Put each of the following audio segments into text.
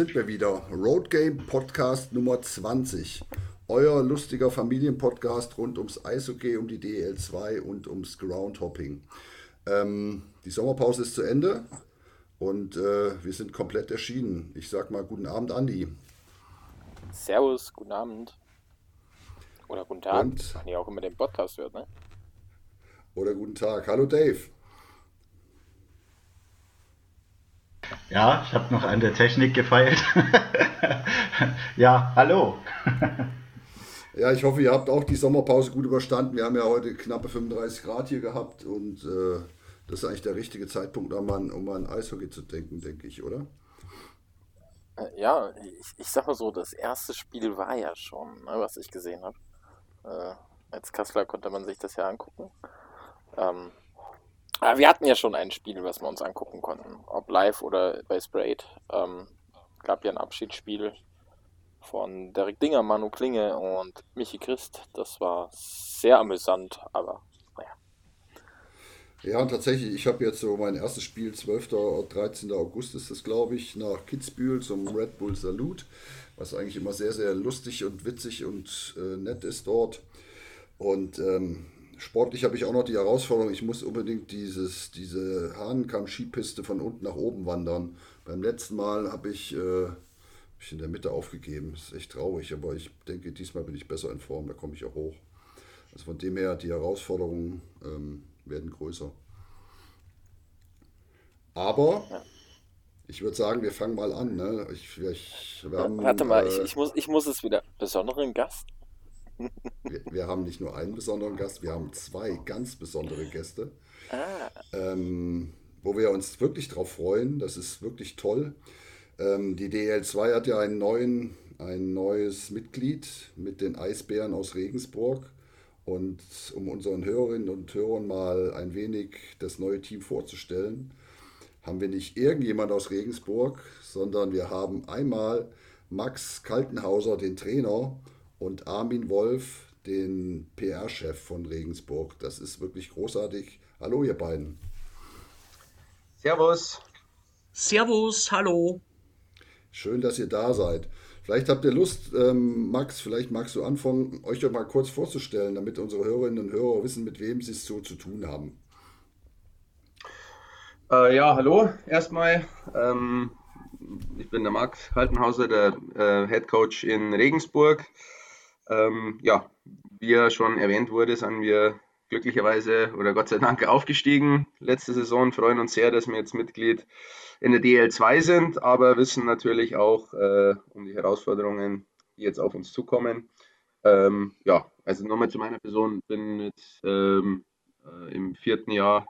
sind wir wieder. Road Game Podcast Nummer 20. Euer lustiger Familienpodcast rund ums Eishockey, um die DL2 und ums Groundhopping. Ähm, die Sommerpause ist zu Ende und äh, wir sind komplett erschienen. Ich sag mal guten Abend, Andi. Servus, guten Abend. Oder guten Tag, und, ihr auch immer den Podcast hört, ne? Oder guten Tag. Hallo Dave. Ja, ich habe noch an der Technik gefeilt. ja, hallo. ja, ich hoffe, ihr habt auch die Sommerpause gut überstanden. Wir haben ja heute knappe 35 Grad hier gehabt und äh, das ist eigentlich der richtige Zeitpunkt, um an, um an Eishockey zu denken, denke ich, oder? Äh, ja, ich, ich sag mal so, das erste Spiel war ja schon, ne, was ich gesehen habe. Äh, als Kassler konnte man sich das ja angucken. Ähm, aber wir hatten ja schon ein Spiel, was wir uns angucken konnten, ob live oder bei Sprayed. Ähm, gab ja ein Abschiedsspiel von Derek Dinger, Manu Klinge und Michi Christ. Das war sehr amüsant, aber naja. Ja, und tatsächlich, ich habe jetzt so mein erstes Spiel, 12. oder 13. August ist das, glaube ich, nach Kitzbühel zum Red Bull Salute, was eigentlich immer sehr, sehr lustig und witzig und äh, nett ist dort. Und ähm, sportlich habe ich auch noch die Herausforderung, ich muss unbedingt dieses, diese Hahnkamm-Skipiste von unten nach oben wandern. Beim letzten Mal habe ich, äh, ich in der Mitte aufgegeben. Das ist echt traurig, aber ich denke, diesmal bin ich besser in Form, da komme ich auch hoch. Also von dem her, die Herausforderungen ähm, werden größer. Aber ich würde sagen, wir fangen mal an. Ne? Ich, ich, haben, Warte mal, äh, ich, ich, muss, ich muss es wieder. Besonderen Gast? Wir, wir, haben nicht nur einen besonderen Gast, wir haben zwei ganz besondere Gäste, ah. ähm, wo wir uns wirklich drauf freuen. Das ist wirklich toll. Ähm, die DL2 hat ja einen neuen, ein neues Mitglied mit den Eisbären aus Regensburg. Und um unseren Hörerinnen und Hörern mal ein wenig das neue Team vorzustellen, haben wir nicht irgendjemand aus Regensburg, sondern wir haben einmal Max Kaltenhauser, den Trainer, und Armin Wolf, den PR-Chef von Regensburg. Das ist wirklich großartig. Hallo, ihr beiden. Servus. Servus, hallo. Schön, dass ihr da seid. Vielleicht habt ihr Lust, ähm, Max, vielleicht magst du anfangen, euch doch mal kurz vorzustellen, damit unsere Hörerinnen und Hörer wissen, mit wem sie es so zu tun haben. Äh, ja, hallo erstmal. Ähm, ich bin der Max Haltenhauser, der äh, Head Coach in Regensburg. Ähm, ja, wie ja schon erwähnt wurde, sind wir glücklicherweise oder Gott sei Dank aufgestiegen letzte Saison. Freuen uns sehr, dass wir jetzt Mitglied in der DL2 sind, aber wissen natürlich auch äh, um die Herausforderungen, die jetzt auf uns zukommen. Ähm, ja, also nochmal zu meiner Person. Bin jetzt ähm, äh, im vierten Jahr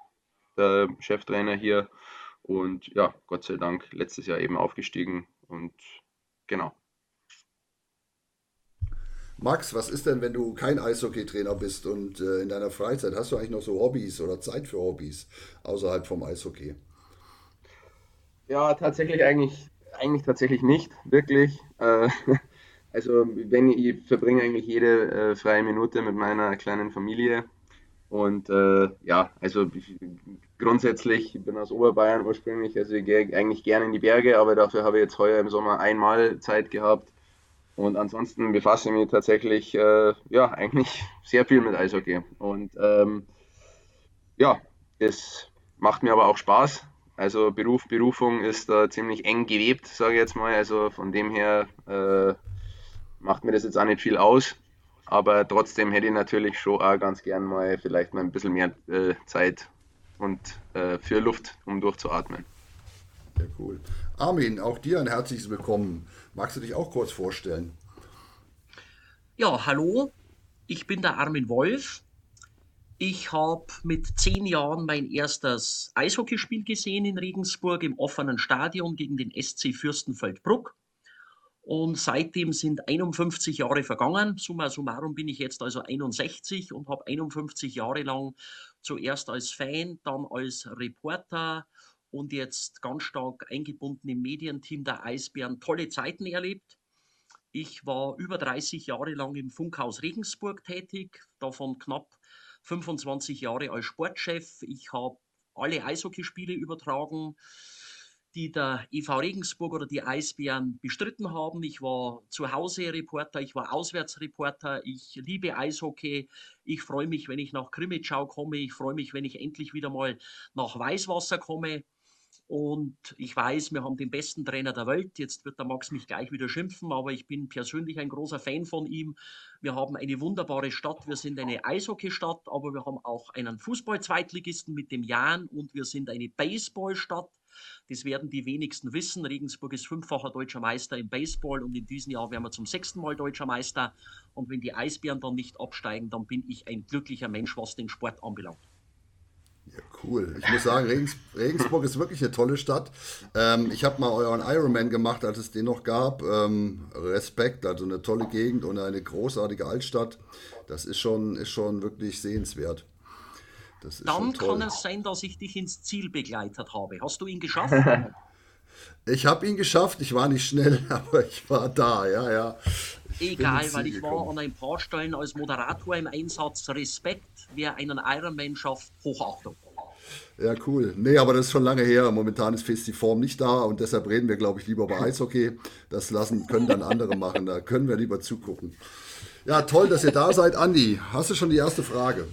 der Cheftrainer hier und ja, Gott sei Dank letztes Jahr eben aufgestiegen und genau. Max, was ist denn, wenn du kein Eishockeytrainer bist und äh, in deiner Freizeit hast du eigentlich noch so Hobbys oder Zeit für Hobbys außerhalb vom Eishockey? Ja, tatsächlich eigentlich, eigentlich tatsächlich nicht, wirklich. Äh, also wenn ich verbringe eigentlich jede äh, freie Minute mit meiner kleinen Familie. Und äh, ja, also ich, grundsätzlich, ich bin aus Oberbayern ursprünglich, also ich gehe eigentlich gerne in die Berge, aber dafür habe ich jetzt heuer im Sommer einmal Zeit gehabt und ansonsten befasse ich mich tatsächlich äh, ja eigentlich sehr viel mit Eishockey. Und ähm, ja, es macht mir aber auch Spaß. Also Beruf, Berufung ist da ziemlich eng gewebt, sage ich jetzt mal. Also von dem her äh, macht mir das jetzt auch nicht viel aus. Aber trotzdem hätte ich natürlich schon auch ganz gern mal vielleicht mal ein bisschen mehr äh, Zeit und äh, für Luft, um durchzuatmen. Sehr cool. Armin, auch dir ein herzliches Willkommen. Magst du dich auch kurz vorstellen? Ja, hallo, ich bin der Armin Wolf. Ich habe mit zehn Jahren mein erstes Eishockeyspiel gesehen in Regensburg im offenen Stadion gegen den SC Fürstenfeldbruck. Und seitdem sind 51 Jahre vergangen. Summa summarum bin ich jetzt also 61 und habe 51 Jahre lang zuerst als Fan, dann als Reporter und jetzt ganz stark eingebunden im Medienteam der Eisbären tolle Zeiten erlebt. Ich war über 30 Jahre lang im Funkhaus Regensburg tätig, davon knapp 25 Jahre als Sportchef. Ich habe alle Eishockeyspiele übertragen. die der EV Regensburg oder die Eisbären bestritten haben. Ich war zu Hause Reporter, ich war Auswärtsreporter, ich liebe Eishockey. Ich freue mich, wenn ich nach Krimitschau komme. Ich freue mich, wenn ich endlich wieder mal nach Weißwasser komme. Und ich weiß, wir haben den besten Trainer der Welt. Jetzt wird der Max mich gleich wieder schimpfen, aber ich bin persönlich ein großer Fan von ihm. Wir haben eine wunderbare Stadt. Wir sind eine Eishockeystadt, aber wir haben auch einen Fußball-Zweitligisten mit dem Jan und wir sind eine Baseballstadt. Das werden die wenigsten wissen. Regensburg ist fünffacher deutscher Meister im Baseball und in diesem Jahr werden wir zum sechsten Mal deutscher Meister. Und wenn die Eisbären dann nicht absteigen, dann bin ich ein glücklicher Mensch, was den Sport anbelangt. Ja, cool. Ich muss sagen, Regens Regensburg ist wirklich eine tolle Stadt. Ähm, ich habe mal euren Ironman gemacht, als es den noch gab. Ähm, Respekt, also eine tolle Gegend und eine großartige Altstadt. Das ist schon, ist schon wirklich sehenswert. Dann kann es sein, dass ich dich ins Ziel begleitet habe. Hast du ihn geschafft? ich habe ihn geschafft. Ich war nicht schnell, aber ich war da. Ja, ja. Ich Egal, weil ich gekommen. war an ein paar Stellen als Moderator im Einsatz. Respekt, wer einen Ironman schafft, Hochachtung. Ja, cool. Nee, aber das ist schon lange her. Momentan ist Fest die Form nicht da und deshalb reden wir, glaube ich, lieber über Eishockey. Das lassen, können dann andere machen. Da können wir lieber zugucken. Ja, toll, dass ihr da seid. Andi, hast du schon die erste Frage?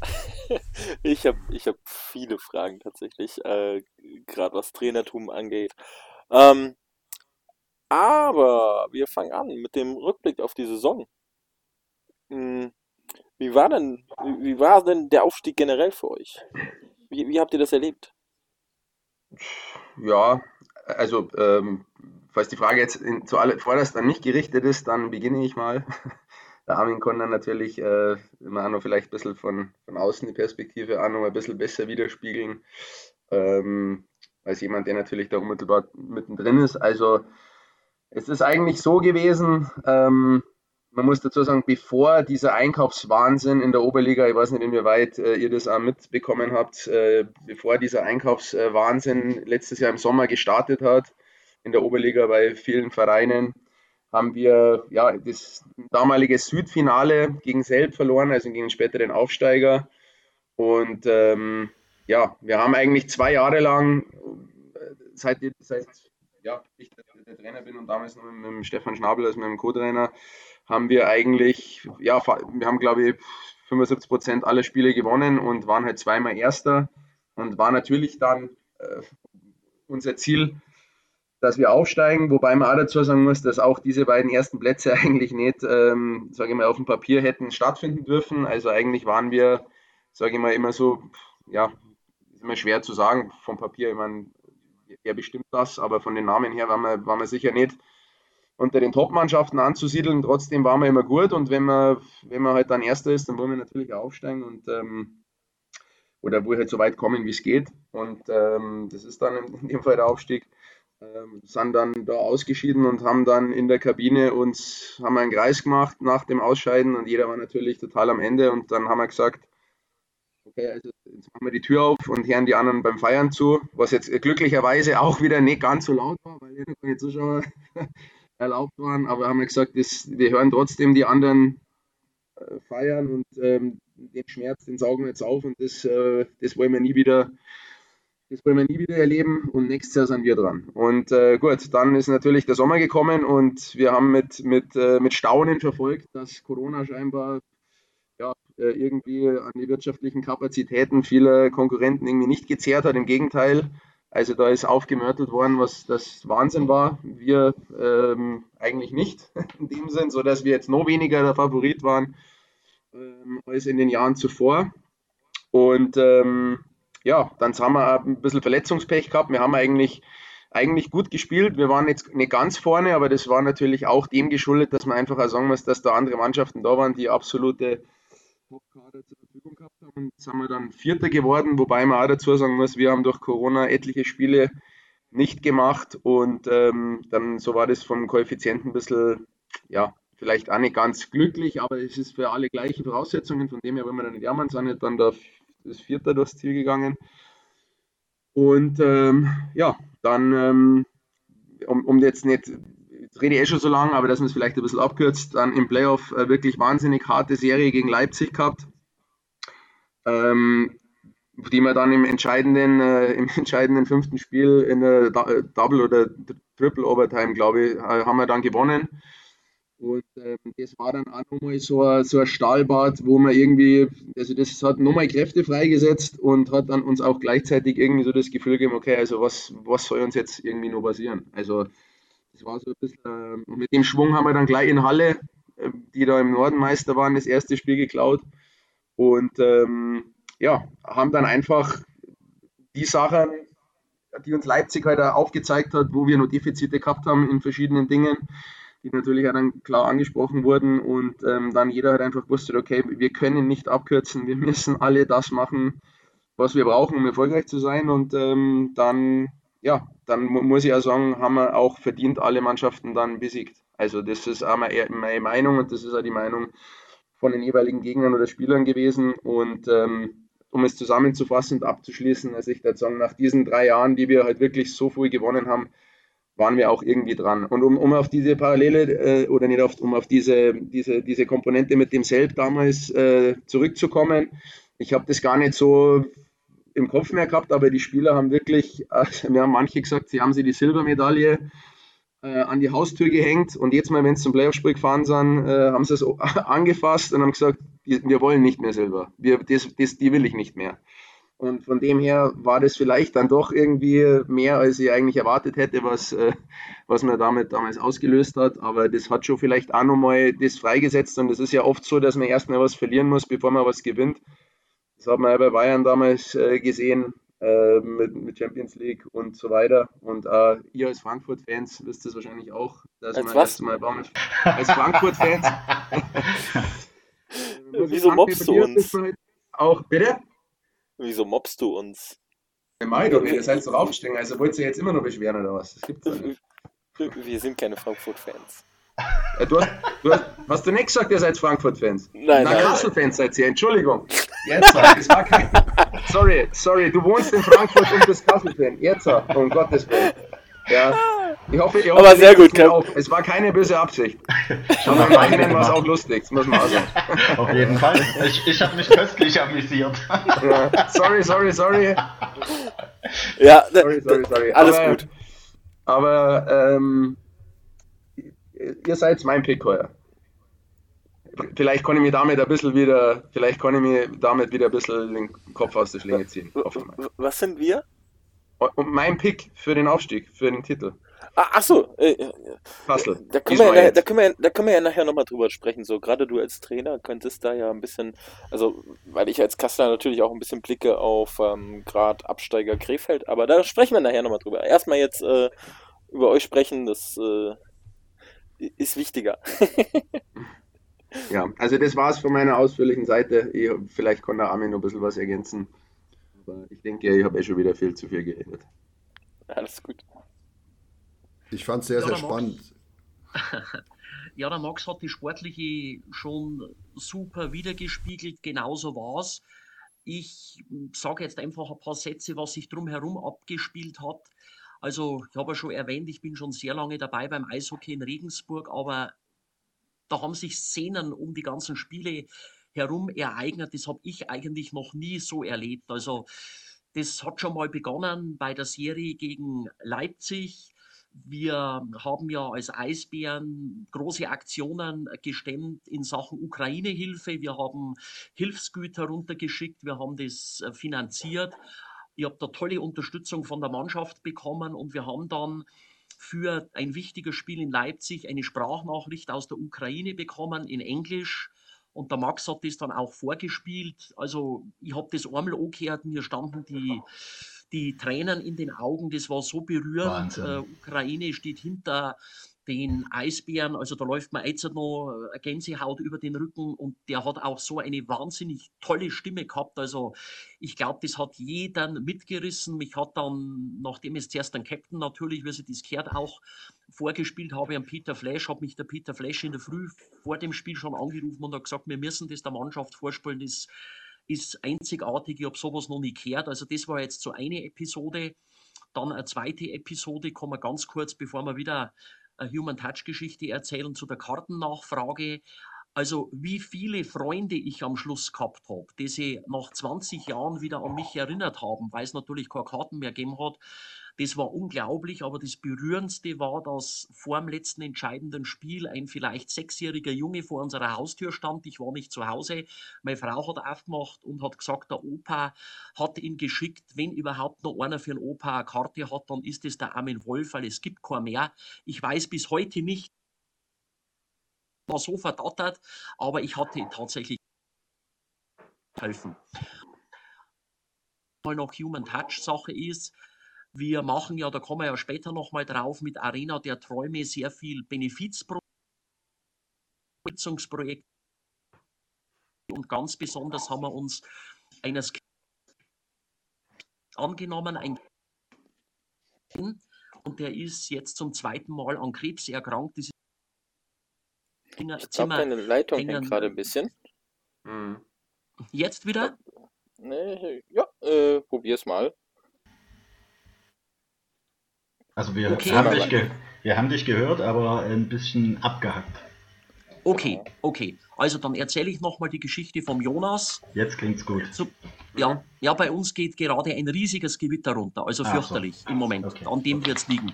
ich habe ich hab viele Fragen tatsächlich, äh, gerade was Trainertum angeht. Ähm, aber wir fangen an mit dem Rückblick auf die Saison. Hm, wie war denn, wie war denn der Aufstieg generell für euch? Wie, wie habt ihr das erlebt? Ja, also ähm, falls die Frage jetzt in, zuallererst an mich gerichtet ist, dann beginne ich mal. Der Armin kann dann natürlich äh, immer noch vielleicht ein bisschen von, von außen die Perspektive auch noch ein bisschen besser widerspiegeln, ähm, als jemand, der natürlich da unmittelbar mittendrin ist. Also es ist eigentlich so gewesen, ähm, man muss dazu sagen, bevor dieser Einkaufswahnsinn in der Oberliga, ich weiß nicht, inwieweit äh, ihr das auch mitbekommen habt, äh, bevor dieser Einkaufswahnsinn letztes Jahr im Sommer gestartet hat, in der Oberliga bei vielen Vereinen, haben wir ja das damalige Südfinale gegen Selb verloren, also gegen den späteren Aufsteiger. Und ähm, ja, wir haben eigentlich zwei Jahre lang, äh, seit, seit ja, ich der, Trainer bin und damals noch mit, mit Stefan Schnabel als meinem Co-Trainer, haben wir eigentlich, ja, wir haben glaube ich 75 Prozent aller Spiele gewonnen und waren halt zweimal Erster und war natürlich dann äh, unser Ziel, dass wir aufsteigen, wobei man auch dazu sagen muss, dass auch diese beiden ersten Plätze eigentlich nicht, ähm, sage ich mal, auf dem Papier hätten stattfinden dürfen. Also eigentlich waren wir, sage ich mal, immer so, ja, ist immer schwer zu sagen vom Papier. Ich meine, er bestimmt das, aber von den Namen her waren wir, waren wir sicher nicht unter den Top-Mannschaften anzusiedeln. Trotzdem waren wir immer gut und wenn man, wenn man halt dann Erster ist, dann wollen wir natürlich aufsteigen und ähm, oder wohl halt so weit kommen, wie es geht. Und ähm, das ist dann in dem Fall der Aufstieg ähm, sind dann da ausgeschieden und haben dann in der Kabine uns haben einen Kreis gemacht nach dem Ausscheiden und jeder war natürlich total am Ende und dann haben wir gesagt, okay, also jetzt machen wir die Tür auf und hören die anderen beim Feiern zu, was jetzt glücklicherweise auch wieder nicht ganz so laut war, weil keine Zuschauer erlaubt waren, aber haben wir gesagt, das, wir hören trotzdem die anderen äh, feiern und ähm, den Schmerz, den saugen wir jetzt auf und das, äh, das wollen wir nie wieder das wollen wir nie wieder erleben und nächstes Jahr sind wir dran. Und äh, gut, dann ist natürlich der Sommer gekommen und wir haben mit, mit, äh, mit Staunen verfolgt, dass Corona scheinbar irgendwie an die wirtschaftlichen Kapazitäten vieler Konkurrenten irgendwie nicht gezehrt hat. Im Gegenteil, also da ist aufgemörtelt worden, was das Wahnsinn war. Wir ähm, eigentlich nicht in dem Sinn, sodass wir jetzt noch weniger der Favorit waren ähm, als in den Jahren zuvor. Und ähm, ja, dann haben wir ein bisschen Verletzungspech gehabt. Wir haben eigentlich, eigentlich gut gespielt. Wir waren jetzt nicht ganz vorne, aber das war natürlich auch dem geschuldet, dass man einfach auch sagen muss, dass da andere Mannschaften da waren, die absolute Top-Kader zur Verfügung gehabt haben. Und sind wir dann Vierter geworden, wobei man auch dazu sagen muss, wir haben durch Corona etliche Spiele nicht gemacht und ähm, dann so war das vom Koeffizienten ein bisschen, ja, vielleicht auch nicht ganz glücklich, aber es ist für alle gleiche Voraussetzungen, von dem her, wenn wir dann nicht jammern, sind dann da ist Vierter durchs Ziel gegangen. Und ähm, ja, dann, ähm, um, um jetzt nicht, jetzt rede ich eh schon so lange, aber dass man es vielleicht ein bisschen abkürzt, dann im Playoff äh, wirklich wahnsinnig harte Serie gegen Leipzig gehabt. Ähm, die wir dann im entscheidenden, äh, im entscheidenden fünften Spiel in der äh, Double oder Triple Overtime, glaube ich, äh, haben wir dann gewonnen. Und ähm, das war dann auch nochmal so ein, so ein Stahlbad, wo man irgendwie, also das hat nochmal Kräfte freigesetzt und hat dann uns auch gleichzeitig irgendwie so das Gefühl gegeben, okay, also was, was soll uns jetzt irgendwie noch passieren? Also war so ein bisschen, äh, mit dem Schwung haben wir dann gleich in Halle, äh, die da im Norden Meister waren, das erste Spiel geklaut. Und ähm, ja, haben dann einfach die Sachen, die uns Leipzig heute aufgezeigt hat, wo wir noch Defizite gehabt haben in verschiedenen Dingen, die natürlich auch dann klar angesprochen wurden und ähm, dann jeder hat einfach wusste, okay, wir können nicht abkürzen, wir müssen alle das machen, was wir brauchen, um erfolgreich zu sein und ähm, dann, ja, dann muss ich ja sagen, haben wir auch verdient alle Mannschaften dann besiegt. Also das ist auch meine Meinung und das ist auch die Meinung von den jeweiligen Gegnern oder Spielern gewesen und ähm, um es zusammenzufassen und abzuschließen, also ich würde sagen, nach diesen drei Jahren, die wir halt wirklich so früh gewonnen haben, waren wir auch irgendwie dran. Und um, um auf diese Parallele äh, oder nicht auf, um auf diese, diese, diese Komponente mit dem Selb damals äh, zurückzukommen, ich habe das gar nicht so im Kopf mehr gehabt, aber die Spieler haben wirklich, also mir haben manche gesagt, sie haben sie die Silbermedaille äh, an die Haustür gehängt und jetzt mal, wenn sie zum Playoff-Spiel gefahren sind, äh, haben sie es angefasst und haben gesagt, wir wollen nicht mehr Silber, wir, das, das, die will ich nicht mehr. Und von dem her war das vielleicht dann doch irgendwie mehr, als ich eigentlich erwartet hätte, was, äh, was man damit damals ausgelöst hat. Aber das hat schon vielleicht auch nochmal das freigesetzt. Und es ist ja oft so, dass man erstmal was verlieren muss, bevor man was gewinnt. Das hat man ja bei Bayern damals äh, gesehen äh, mit, mit, Champions League und so weiter. Und äh, ihr als Frankfurt-Fans wisst es wahrscheinlich auch, dass als man was? Mal damals als Frankfurt-Fans. Wieso mobst du uns? Halt auch, bitte? Wieso mobst du uns? Mai doch, ihr seid doch aufstehen, also wollt ihr jetzt immer noch beschweren oder was? Das gibt's nicht. Wir sind keine Frankfurt-Fans. Ja, du, hast, du hast, hast, du nicht gesagt, ihr seid Frankfurt-Fans? Nein, nein. Kassel-Fans seid ihr, Entschuldigung. Jetzt, das war kein. Sorry, sorry, du wohnst in Frankfurt und bist Kassel-Fan. Jetzt, um Gottes Willen. Ja. Ich hoffe, ich hoffe Aber sehr gut. Auf. Es war keine böse Absicht. Aber im Nachhinein war es auch lustig, das muss man auch sagen. Auf jeden Fall. Ich, ich habe mich köstlich amüsiert. Ja. Sorry, sorry, sorry. Ja, sorry, sorry, sorry. Alles aber, gut. Aber ähm, ihr seid mein Pick heuer. Vielleicht kann ich mir damit ein bisschen wieder, vielleicht kann ich mir damit wieder ein bisschen den Kopf aus der Schlinge ziehen. Was sind wir? Und mein Pick für den Aufstieg, für den Titel. Ah, achso, äh, äh, Kassel. Da können, wir ja, da, können wir, da können wir ja nachher nochmal drüber sprechen. So, gerade du als Trainer könntest da ja ein bisschen, also, weil ich als Kassler natürlich auch ein bisschen blicke auf ähm, gerade Absteiger Krefeld, aber da sprechen wir nachher nochmal drüber. Erstmal jetzt äh, über euch sprechen, das äh, ist wichtiger. ja, also das war es von meiner ausführlichen Seite. Ich, vielleicht kann der Armin noch ein bisschen was ergänzen. Aber ich denke, ich habe eh schon wieder viel zu viel geredet. Alles gut. Ich fand es sehr, ja, sehr spannend. ja, der Max hat die sportliche schon super wiedergespiegelt, genauso war es. Ich sage jetzt einfach ein paar Sätze, was sich drumherum abgespielt hat. Also, ich habe ja schon erwähnt, ich bin schon sehr lange dabei beim Eishockey in Regensburg, aber da haben sich Szenen um die ganzen Spiele herum ereignet. Das habe ich eigentlich noch nie so erlebt. Also das hat schon mal begonnen bei der Serie gegen Leipzig. Wir haben ja als Eisbären große Aktionen gestemmt in Sachen Ukraine-Hilfe. Wir haben Hilfsgüter runtergeschickt, wir haben das äh, finanziert. Ich habe da tolle Unterstützung von der Mannschaft bekommen und wir haben dann für ein wichtiges Spiel in Leipzig eine Sprachnachricht aus der Ukraine bekommen in Englisch und der Max hat das dann auch vorgespielt. Also ich habe das einmal angehört, mir standen die, die Tränen in den Augen, das war so berührend. Äh, Ukraine steht hinter den Eisbären, also da läuft mir jetzt noch eine Gänsehaut über den Rücken und der hat auch so eine wahnsinnig tolle Stimme gehabt. Also ich glaube, das hat jeden mitgerissen. Mich hat dann, nachdem es zuerst ein Captain natürlich, wie sie das gehört, auch vorgespielt habe an Peter Flash, hat mich der Peter Flash in der Früh vor dem Spiel schon angerufen und hat gesagt, wir müssen das der Mannschaft vorspielen, das ist einzigartig, ich habe sowas noch nie gehört. Also das war jetzt so eine Episode. Dann eine zweite Episode, kommen wir ganz kurz, bevor wir wieder Human Touch Geschichte erzählen zu der Kartennachfrage. Also wie viele Freunde ich am Schluss gehabt habe, die sich nach 20 Jahren wieder an mich erinnert haben, weil es natürlich keine Karten mehr gegeben hat. Das war unglaublich, aber das Berührendste war, dass vor dem letzten entscheidenden Spiel ein vielleicht sechsjähriger Junge vor unserer Haustür stand. Ich war nicht zu Hause. Meine Frau hat aufgemacht und hat gesagt, der Opa hat ihn geschickt. Wenn überhaupt noch einer für einen Opa eine Karte hat, dann ist es der Armin Wolf, weil es gibt keinen mehr. Ich weiß bis heute nicht, war so verdattert, aber ich hatte tatsächlich helfen. Mal noch Human Touch Sache ist, wir machen ja, da kommen wir ja später nochmal drauf, mit Arena der Träume sehr viel Benefizprojekte und ganz besonders haben wir uns eines angenommen, ein und der ist jetzt zum zweiten Mal an Krebs erkrankt. Das Dinger, ich glaube, deine Leitung hängt gerade ein bisschen. Hm. Jetzt wieder? Nee, ja, äh, probier's mal. Also wir, okay. haben dich wir haben dich gehört, aber ein bisschen abgehackt. Okay, okay. Also dann erzähle ich nochmal die Geschichte vom Jonas. Jetzt klingt's gut. So, ja, ja, bei uns geht gerade ein riesiges Gewitter runter, also fürchterlich so. im Moment. Okay. An dem wird's liegen.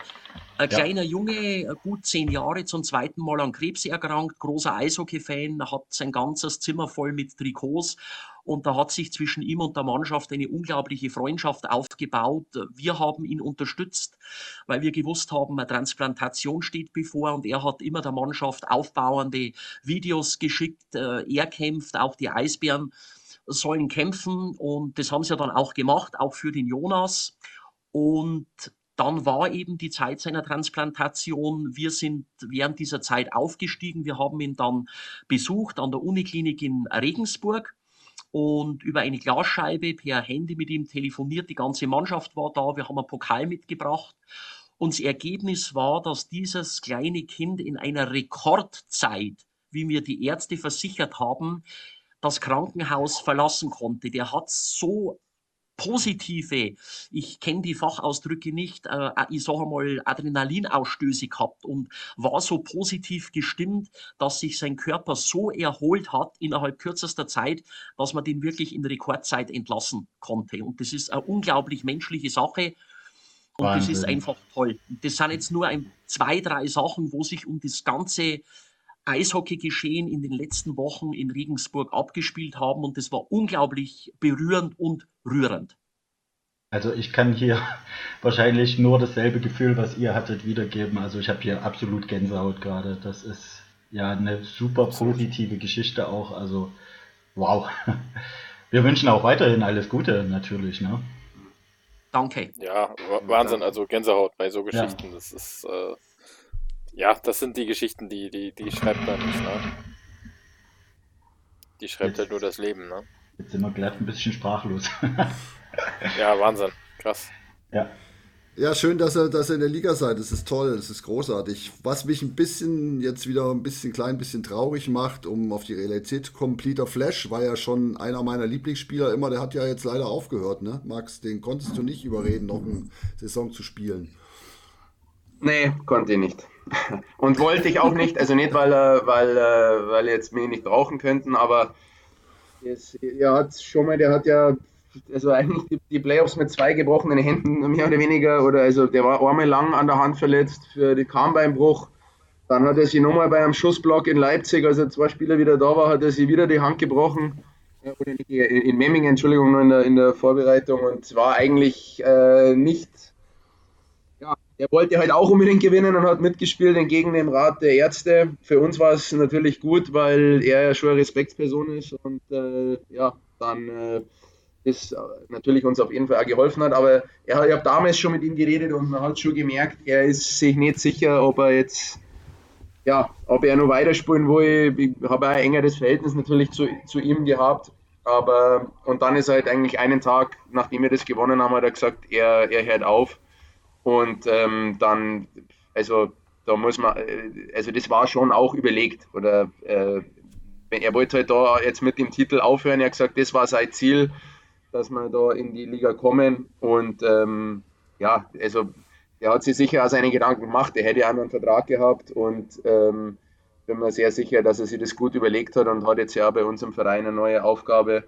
Ein ja. kleiner Junge, gut zehn Jahre, zum zweiten Mal an Krebs erkrankt, großer Eishockey-Fan, hat sein ganzes Zimmer voll mit Trikots und da hat sich zwischen ihm und der Mannschaft eine unglaubliche Freundschaft aufgebaut. Wir haben ihn unterstützt, weil wir gewusst haben, eine Transplantation steht bevor und er hat immer der Mannschaft aufbauende Videos geschickt. Äh, er kämpft, auch die Eisbären sollen kämpfen und das haben sie dann auch gemacht, auch für den Jonas. Und dann war eben die Zeit seiner Transplantation. Wir sind während dieser Zeit aufgestiegen. Wir haben ihn dann besucht an der Uniklinik in Regensburg und über eine Glasscheibe per Handy mit ihm telefoniert. Die ganze Mannschaft war da. Wir haben einen Pokal mitgebracht. Und das Ergebnis war, dass dieses kleine Kind in einer Rekordzeit, wie mir die Ärzte versichert haben, das Krankenhaus verlassen konnte. Der hat so positive, ich kenne die Fachausdrücke nicht, äh, ich sage mal Adrenalinausstöße gehabt und war so positiv gestimmt, dass sich sein Körper so erholt hat innerhalb kürzester Zeit, dass man den wirklich in Rekordzeit entlassen konnte. Und das ist eine unglaublich menschliche Sache. Und Wahnsinn. das ist einfach toll. Das sind jetzt nur ein, zwei, drei Sachen, wo sich um das ganze Eishockey-Geschehen in den letzten Wochen in Regensburg abgespielt haben und das war unglaublich berührend und rührend. Also ich kann hier wahrscheinlich nur dasselbe Gefühl, was ihr hattet, wiedergeben. Also ich habe hier absolut Gänsehaut gerade. Das ist ja eine super positive Geschichte auch. Also wow. Wir wünschen auch weiterhin alles Gute natürlich. Ne? Danke. Ja, Wahnsinn. Also Gänsehaut bei so Geschichten. Ja. Das ist äh, ja, das sind die Geschichten, die, die, die schreibt man nicht, ne? Die schreibt jetzt, halt nur das Leben, ne? Jetzt sind wir glatt ein bisschen sprachlos. ja, Wahnsinn. Krass. Ja. Ja, schön, dass ihr, dass ihr in der Liga seid. Das ist toll, das ist großartig. Was mich ein bisschen jetzt wieder ein bisschen klein bisschen traurig macht, um auf die Realität zu kommen, Peter Flash war ja schon einer meiner Lieblingsspieler immer. Der hat ja jetzt leider aufgehört, ne? Max, den konntest du nicht überreden, noch eine Saison zu spielen. Nee, konnte ich nicht. Und wollte ich auch nicht, also nicht, weil er, weil, weil jetzt mich nicht brauchen könnten, aber es, er hat schon mal, der hat ja also eigentlich die, die, Playoffs mit zwei gebrochenen Händen, mehr oder weniger, oder also der war einmal lang an der Hand verletzt für den Karnbeinbruch. Dann hat er sich nochmal bei einem Schussblock in Leipzig, als er zwei Spieler wieder da war, hat er sich wieder die Hand gebrochen. Oder in, in Memmingen, Entschuldigung, nur in der, in der Vorbereitung. Und zwar eigentlich äh, nicht er wollte halt auch unbedingt gewinnen und hat mitgespielt entgegen dem Rat der Ärzte. Für uns war es natürlich gut, weil er ja schon eine Respektsperson ist und äh, ja, dann äh, ist natürlich uns auf jeden Fall auch geholfen hat. Aber er, ich habe damals schon mit ihm geredet und man hat schon gemerkt, er ist sich nicht sicher, ob er jetzt ja, ob er noch weiterspielen will. Ich habe ein engeres Verhältnis natürlich zu, zu ihm gehabt. Aber und dann ist halt eigentlich einen Tag, nachdem wir das gewonnen haben, hat er gesagt, er, er hört auf. Und ähm, dann, also da muss man, äh, also das war schon auch überlegt. Oder äh, er wollte halt da jetzt mit dem Titel aufhören. Er hat gesagt, das war sein Ziel, dass wir da in die Liga kommen. Und ähm, ja, also er hat sich sicher auch seine Gedanken gemacht. Er hätte ja einen Vertrag gehabt und ähm, bin mir sehr sicher, dass er sich das gut überlegt hat und hat jetzt ja bei uns im Verein eine neue Aufgabe,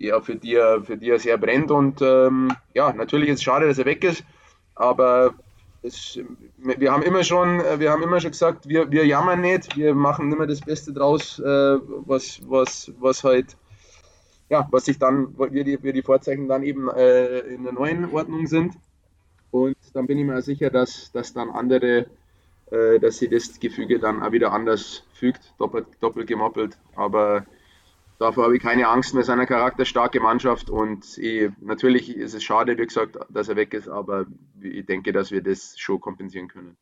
die er für die für die er sehr brennt. Und ähm, ja, natürlich ist es schade, dass er weg ist, aber es, wir haben immer schon, wir haben immer schon gesagt, wir, wir jammern nicht, wir machen immer das Beste draus, äh, was, was, was halt, ja, was sich dann, wir die, wir die Vorzeichen dann eben äh, in der neuen Ordnung sind. Und dann bin ich mir sicher, dass, dass dann andere äh, dass sie das Gefüge dann auch wieder anders fügt, doppelt, doppelt gemoppelt. Aber davor habe ich keine Angst mehr, seine charakterstarke Mannschaft und ich, natürlich ist es schade, wie gesagt, dass er weg ist, aber ich denke, dass wir das schon kompensieren können.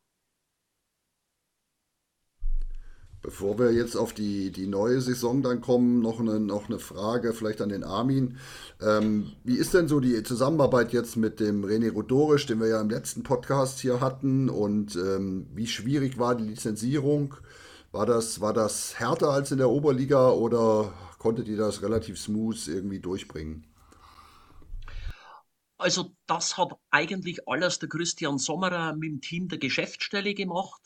Bevor wir jetzt auf die, die neue Saison dann kommen, noch eine, noch eine Frage vielleicht an den Armin. Ähm, wie ist denn so die Zusammenarbeit jetzt mit dem René Rodorisch, den wir ja im letzten Podcast hier hatten? Und ähm, wie schwierig war die Lizenzierung? War das, war das härter als in der Oberliga oder konntet ihr das relativ smooth irgendwie durchbringen? Also das hat eigentlich alles der Christian Sommerer mit dem Team der Geschäftsstelle gemacht.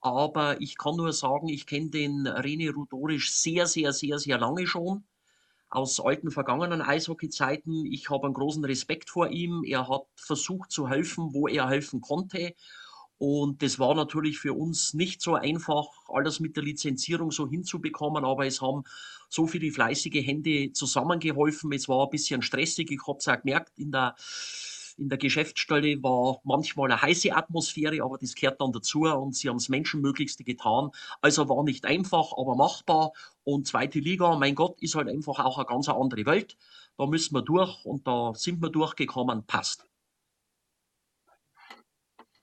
Aber ich kann nur sagen, ich kenne den René Rudorisch sehr, sehr, sehr, sehr lange schon. Aus alten vergangenen Eishockey-Zeiten. Ich habe einen großen Respekt vor ihm. Er hat versucht zu helfen, wo er helfen konnte. Und das war natürlich für uns nicht so einfach, alles mit der Lizenzierung so hinzubekommen, aber es haben so viele fleißige Hände zusammengeholfen. Es war ein bisschen stressig. Ich habe es auch gemerkt in der in der Geschäftsstelle war manchmal eine heiße Atmosphäre, aber das gehört dann dazu und sie haben das Menschenmöglichste getan. Also war nicht einfach, aber machbar. Und zweite Liga, mein Gott, ist halt einfach auch eine ganz andere Welt. Da müssen wir durch und da sind wir durchgekommen. Passt.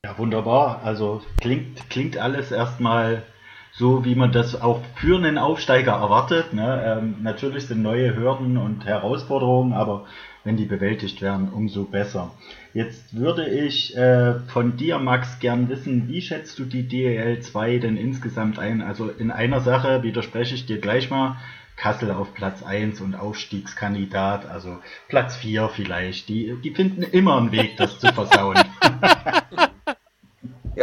Ja, wunderbar. Also klingt, klingt alles erstmal so, wie man das auch für einen Aufsteiger erwartet. Ne? Ähm, natürlich sind neue Hürden und Herausforderungen, aber wenn die bewältigt werden, umso besser. Jetzt würde ich äh, von dir, Max, gern wissen, wie schätzt du die DEL 2 denn insgesamt ein? Also in einer Sache widerspreche ich dir gleich mal. Kassel auf Platz 1 und Aufstiegskandidat, also Platz 4 vielleicht. Die, die finden immer einen Weg, das zu versauen.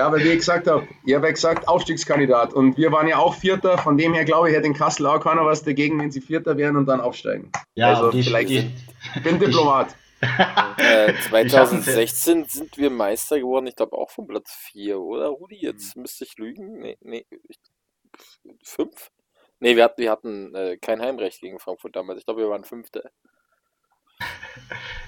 Ja, aber wie ich gesagt habe, ich habe ja gesagt, Aufstiegskandidat. Und wir waren ja auch Vierter, von dem her glaube ich, hätte in Kassel auch keiner was dagegen, wenn sie Vierter wären und dann aufsteigen. Ja, also die, vielleicht die, bin Diplomat. äh, 2016 sind wir Meister geworden, ich glaube auch von Platz 4, oder Rudi? Jetzt müsste ich lügen. Nee, nee. 5? Nee, wir hatten, wir hatten äh, kein Heimrecht gegen Frankfurt damals. Ich glaube, wir waren Fünfte.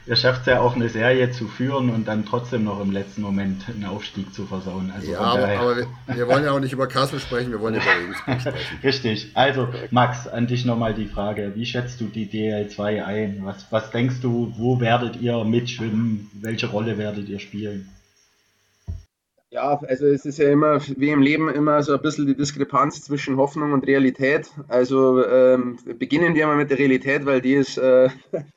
Ihr schafft es ja auch eine Serie zu führen und dann trotzdem noch im letzten Moment einen Aufstieg zu versauen. Also ja, aber, aber wir, wir, wollen ja auch nicht über Kassel sprechen, wir wollen über Regensburg sprechen. Richtig. Also, Max, an dich nochmal die Frage. Wie schätzt du die DL2 ein? Was, was denkst du, wo werdet ihr mitschwimmen? Welche Rolle werdet ihr spielen? Ja, also es ist ja immer, wie im Leben, immer so ein bisschen die Diskrepanz zwischen Hoffnung und Realität. Also ähm, beginnen wir mal mit der Realität, weil die ist... Äh,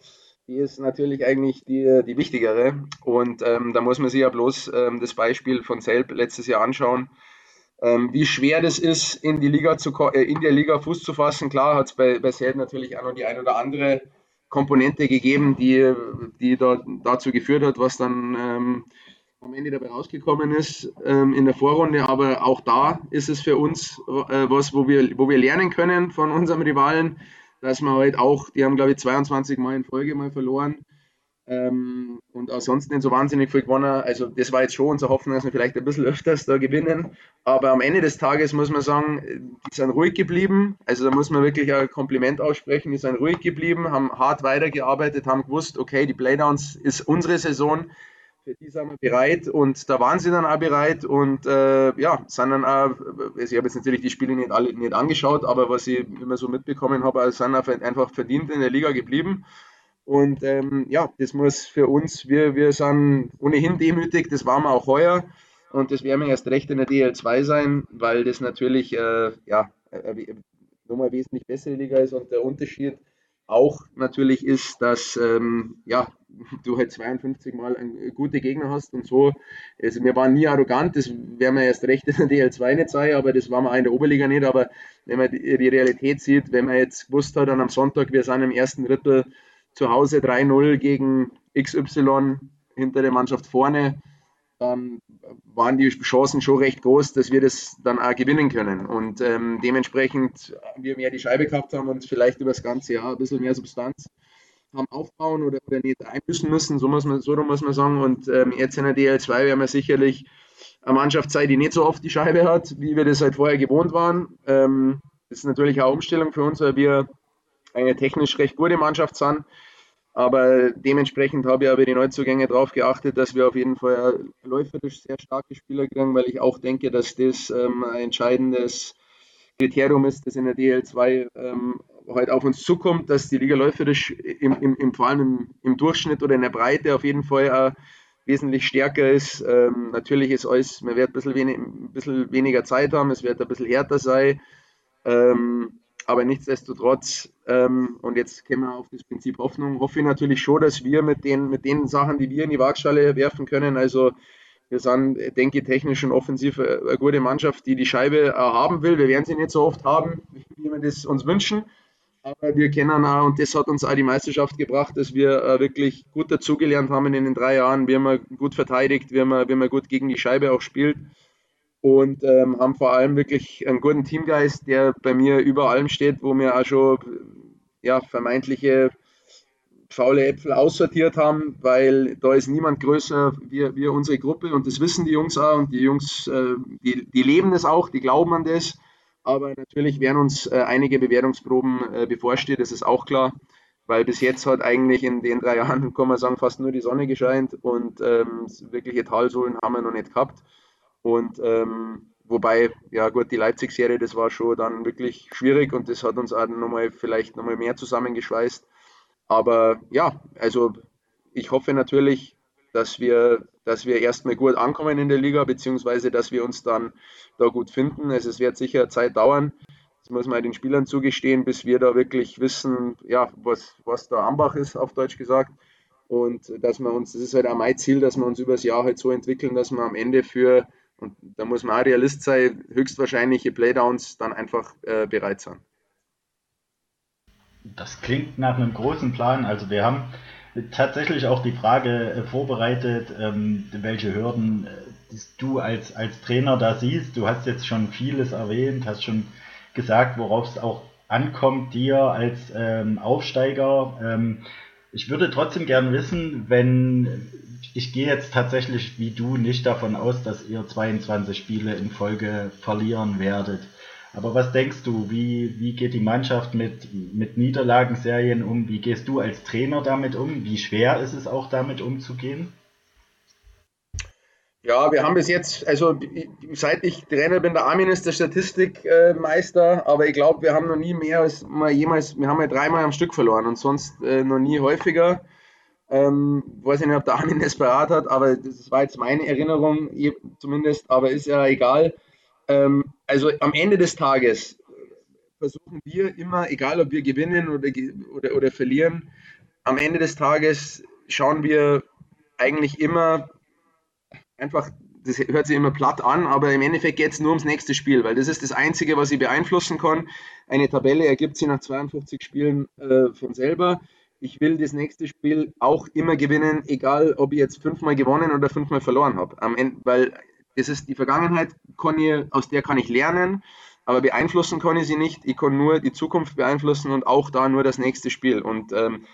die ist natürlich eigentlich die, die wichtigere. Und ähm, da muss man sich ja bloß ähm, das Beispiel von Selb letztes Jahr anschauen, ähm, wie schwer das ist, in, die Liga zu, äh, in der Liga Fuß zu fassen. Klar hat es bei, bei Selb natürlich auch noch die ein oder andere Komponente gegeben, die, die da, dazu geführt hat, was dann ähm, am Ende dabei rausgekommen ist ähm, in der Vorrunde. Aber auch da ist es für uns äh, was, wo wir, wo wir lernen können von unserem Rivalen dass man halt auch, die haben glaube ich 22 Mal in Folge mal verloren ähm, und ansonsten nicht so wahnsinnig viel gewonnen. Also das war jetzt schon unsere Hoffnung, dass wir vielleicht ein bisschen öfters da gewinnen. Aber am Ende des Tages muss man sagen, die sind ruhig geblieben. Also da muss man wirklich ein Kompliment aussprechen. Die sind ruhig geblieben, haben hart weitergearbeitet, haben gewusst, okay, die Playdowns ist unsere Saison für die sind wir bereit und da waren sie dann auch bereit und äh, ja, sind dann auch, also ich habe jetzt natürlich die Spiele nicht alle nicht angeschaut, aber was ich immer so mitbekommen habe, also sind einfach verdient in der Liga geblieben. Und ähm, ja, das muss für uns, wir, wir sind ohnehin demütig, das waren wir auch heuer und das werden wir erst recht in der DL2 sein, weil das natürlich äh, ja, äh, nochmal wesentlich bessere Liga ist und der Unterschied auch natürlich ist, dass ähm, ja, du halt 52 Mal einen gute Gegner hast und so. Also wir waren nie arrogant, das werden wir erst recht in der DL2 nicht sein, aber das waren wir auch in der Oberliga nicht. Aber wenn man die, die Realität sieht, wenn man jetzt gewusst hat, dann am Sonntag, wir sind im ersten Drittel zu Hause 3-0 gegen XY hinter der Mannschaft vorne, dann waren die Chancen schon recht groß, dass wir das dann auch gewinnen können. Und ähm, dementsprechend wir mehr die Scheibe gehabt haben und vielleicht über das ganze Jahr ein bisschen mehr Substanz haben aufbauen oder, oder nicht einbüßen müssen, so muss man, so muss man sagen. Und ähm, jetzt in der DL2 werden wir sicherlich eine Mannschaft sein, die nicht so oft die Scheibe hat, wie wir das halt vorher gewohnt waren. Ähm, das ist natürlich eine Umstellung für uns, weil wir eine technisch recht gute Mannschaft sind. Aber dementsprechend habe ich aber die Neuzugänge darauf geachtet, dass wir auf jeden Fall läuferisch sehr starke Spieler kriegen, weil ich auch denke, dass das ähm, ein entscheidendes Kriterium ist, das in der DL2 ähm, heute auf uns zukommt, dass die Liga läuferisch im, im, im, vor allem im, im, Durchschnitt oder in der Breite auf jeden Fall auch wesentlich stärker ist. Ähm, natürlich ist alles, man wird ein bisschen, wenig, ein bisschen, weniger Zeit haben, es wird ein bisschen härter sein. Ähm, aber nichtsdestotrotz, ähm, und jetzt kommen wir auf das Prinzip Hoffnung, hoffe ich natürlich schon, dass wir mit den, mit den Sachen, die wir in die Waagschale werfen können, also wir sind, denke ich, technisch und offensiv eine gute Mannschaft, die die Scheibe haben will. Wir werden sie nicht so oft haben, wie wir das uns wünschen. Aber wir kennen auch, und das hat uns auch die Meisterschaft gebracht, dass wir äh, wirklich gut dazugelernt haben in den drei Jahren, wie man gut verteidigt, wie man, wie man gut gegen die Scheibe auch spielt. Und ähm, haben vor allem wirklich einen guten Teamgeist, der bei mir über allem steht, wo wir auch schon ja, vermeintliche faule Äpfel aussortiert haben, weil da ist niemand größer wie, wie unsere Gruppe. Und das wissen die Jungs auch. Und die Jungs, äh, die, die leben das auch, die glauben an das. Aber natürlich werden uns äh, einige Bewertungsproben äh, bevorstehen, das ist auch klar, weil bis jetzt hat eigentlich in den drei Jahren, kann man sagen, fast nur die Sonne gescheint. Und ähm, wirkliche Talsohlen haben wir noch nicht gehabt. Und ähm, wobei, ja gut, die Leipzig-Serie, das war schon dann wirklich schwierig und das hat uns auch nochmal vielleicht nochmal mehr zusammengeschweißt. Aber ja, also ich hoffe natürlich, dass wir, dass wir erstmal gut ankommen in der Liga, beziehungsweise dass wir uns dann da gut finden. Also es wird sicher Zeit dauern. Das muss man den Spielern zugestehen, bis wir da wirklich wissen, ja, was, was da Ambach ist, auf Deutsch gesagt. Und dass wir uns, das ist halt auch mein Ziel, dass wir uns über das Jahr halt so entwickeln, dass wir am Ende für, und da muss man auch Realist sein, höchstwahrscheinliche Playdowns dann einfach äh, bereit sein. Das klingt nach einem großen Plan. Also wir haben tatsächlich auch die Frage äh, vorbereitet, ähm, welche Hürden äh, du als, als Trainer da siehst. Du hast jetzt schon vieles erwähnt, hast schon gesagt, worauf es auch ankommt, dir als ähm, Aufsteiger. Ähm, ich würde trotzdem gern wissen, wenn ich gehe jetzt tatsächlich wie du nicht davon aus, dass ihr 22 Spiele in Folge verlieren werdet. Aber was denkst du, wie, wie geht die Mannschaft mit, mit Niederlagenserien um? Wie gehst du als Trainer damit um? Wie schwer ist es auch damit umzugehen? Ja, wir haben bis jetzt, also seit ich Trainer bin, der Armin ist der Statistikmeister, aber ich glaube, wir haben noch nie mehr als mal jemals, wir haben ja dreimal am Stück verloren und sonst äh, noch nie häufiger. Ähm, weiß ich nicht, ob der Armin das parat hat, aber das war jetzt meine Erinnerung zumindest, aber ist ja egal. Ähm, also am Ende des Tages versuchen wir immer, egal ob wir gewinnen oder, oder, oder verlieren, am Ende des Tages schauen wir eigentlich immer einfach, das hört sich immer platt an, aber im Endeffekt geht es nur ums nächste Spiel, weil das ist das Einzige, was ich beeinflussen kann. Eine Tabelle ergibt sich nach 52 Spielen äh, von selber. Ich will das nächste Spiel auch immer gewinnen, egal ob ich jetzt fünfmal gewonnen oder fünfmal verloren habe. weil das ist die Vergangenheit, ich, aus der kann ich lernen, aber beeinflussen kann ich sie nicht. Ich kann nur die Zukunft beeinflussen und auch da nur das nächste Spiel. Und ähm,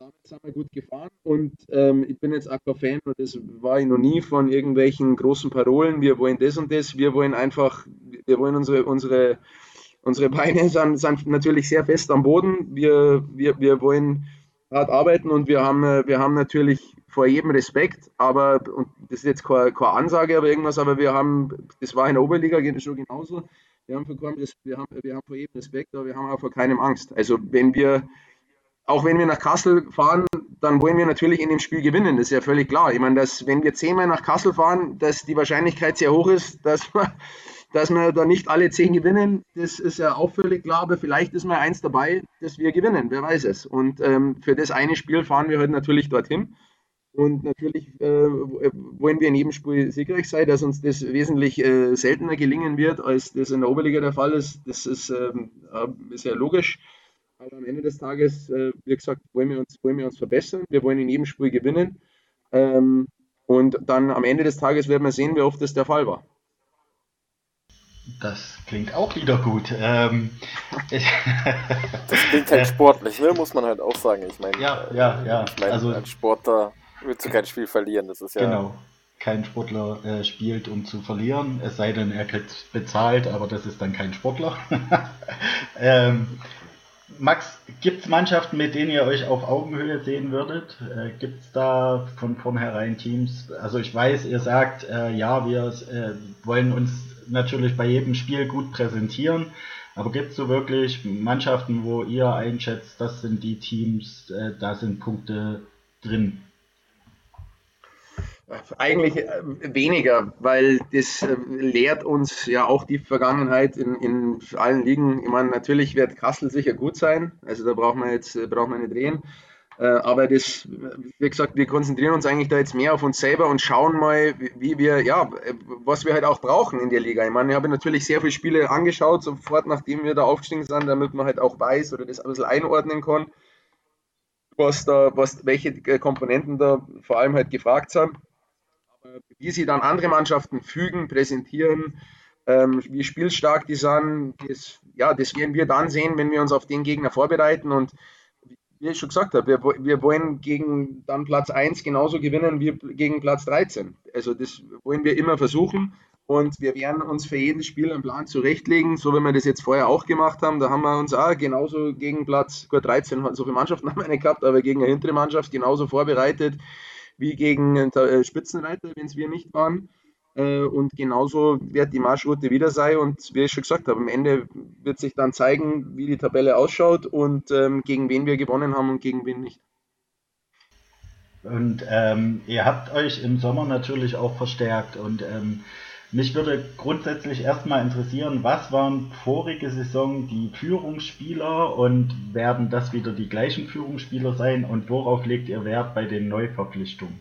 damit sind wir gut gefahren und ähm, ich bin jetzt auch kein Fan und das war ich noch nie von irgendwelchen großen Parolen, wir wollen das und das, wir wollen einfach, wir wollen unsere, unsere, unsere Beine sind, sind natürlich sehr fest am Boden, wir, wir, wir wollen hart arbeiten und wir haben, wir haben natürlich vor jedem Respekt, aber, und das ist jetzt keine, keine Ansage oder irgendwas, aber wir haben, das war in der Oberliga schon genauso, wir haben, vor wir, haben, wir haben vor jedem Respekt, aber wir haben auch vor keinem Angst. Also wenn wir, auch wenn wir nach Kassel fahren, dann wollen wir natürlich in dem Spiel gewinnen, das ist ja völlig klar. Ich meine, dass wenn wir zehnmal nach Kassel fahren, dass die Wahrscheinlichkeit sehr hoch ist, dass wir, dass wir da nicht alle zehn gewinnen, das ist ja auch völlig klar, aber vielleicht ist mal eins dabei, dass wir gewinnen, wer weiß es. Und ähm, für das eine Spiel fahren wir halt natürlich dorthin. Und natürlich äh, wollen wir in jedem Spiel siegreich sein, dass uns das wesentlich äh, seltener gelingen wird, als das in der Oberliga der Fall ist. Das ist, ähm, ist ja logisch. Aber am Ende des Tages, äh, wie gesagt, wollen wir, uns, wollen wir uns verbessern. Wir wollen in jedem Spiel gewinnen. Ähm, Und dann am Ende des Tages werden wir sehen, wie oft das der Fall war. Das klingt auch wieder gut. Ähm, das klingt halt sportlich, ne? muss man halt auch sagen. Ich meine, ja, ja, ja. Ich meine, also, als Sportler willst du kein Spiel verlieren. Das ist ja. Genau. Kein Sportler äh, spielt, um zu verlieren, es sei denn, er kriegt bezahlt, aber das ist dann kein Sportler. ähm, Max, gibt es Mannschaften, mit denen ihr euch auf Augenhöhe sehen würdet? Äh, gibt es da von vornherein Teams? Also ich weiß, ihr sagt, äh, ja, wir äh, wollen uns natürlich bei jedem Spiel gut präsentieren, aber gibt es so wirklich Mannschaften, wo ihr einschätzt, das sind die Teams, äh, da sind Punkte drin? Eigentlich äh, weniger, weil das äh, lehrt uns ja auch die Vergangenheit in, in allen Ligen. Ich meine, natürlich wird Kassel sicher gut sein, also da braucht man jetzt braucht man nicht drehen. Äh, aber das, wie gesagt, wir konzentrieren uns eigentlich da jetzt mehr auf uns selber und schauen mal, wie wir, ja, was wir halt auch brauchen in der Liga. Ich meine, ich habe natürlich sehr viele Spiele angeschaut, sofort nachdem wir da aufgestiegen sind, damit man halt auch weiß oder das ein bisschen einordnen kann, was da, was, welche Komponenten da vor allem halt gefragt sind wie sie dann andere Mannschaften fügen, präsentieren, ähm, wie spielstark die sind, das, ja, das werden wir dann sehen, wenn wir uns auf den Gegner vorbereiten. Und wie ich schon gesagt habe, wir, wir wollen gegen dann Platz 1 genauso gewinnen wie gegen Platz 13. Also das wollen wir immer versuchen. Und wir werden uns für jedes Spiel einen Plan zurechtlegen, so wie wir das jetzt vorher auch gemacht haben. Da haben wir uns auch genauso gegen Platz, gut 13, so viele Mannschaften haben wir nicht gehabt, aber gegen eine hintere Mannschaft genauso vorbereitet wie gegen äh, Spitzenreiter, wenn es wir nicht waren. Äh, und genauso wird die Marschroute wieder sein. Und wie ich schon gesagt habe, am Ende wird sich dann zeigen, wie die Tabelle ausschaut und ähm, gegen wen wir gewonnen haben und gegen wen nicht. Und ähm, ihr habt euch im Sommer natürlich auch verstärkt und ähm, mich würde grundsätzlich erstmal interessieren, was waren vorige Saison die Führungsspieler und werden das wieder die gleichen Führungsspieler sein und worauf legt ihr Wert bei den Neuverpflichtungen?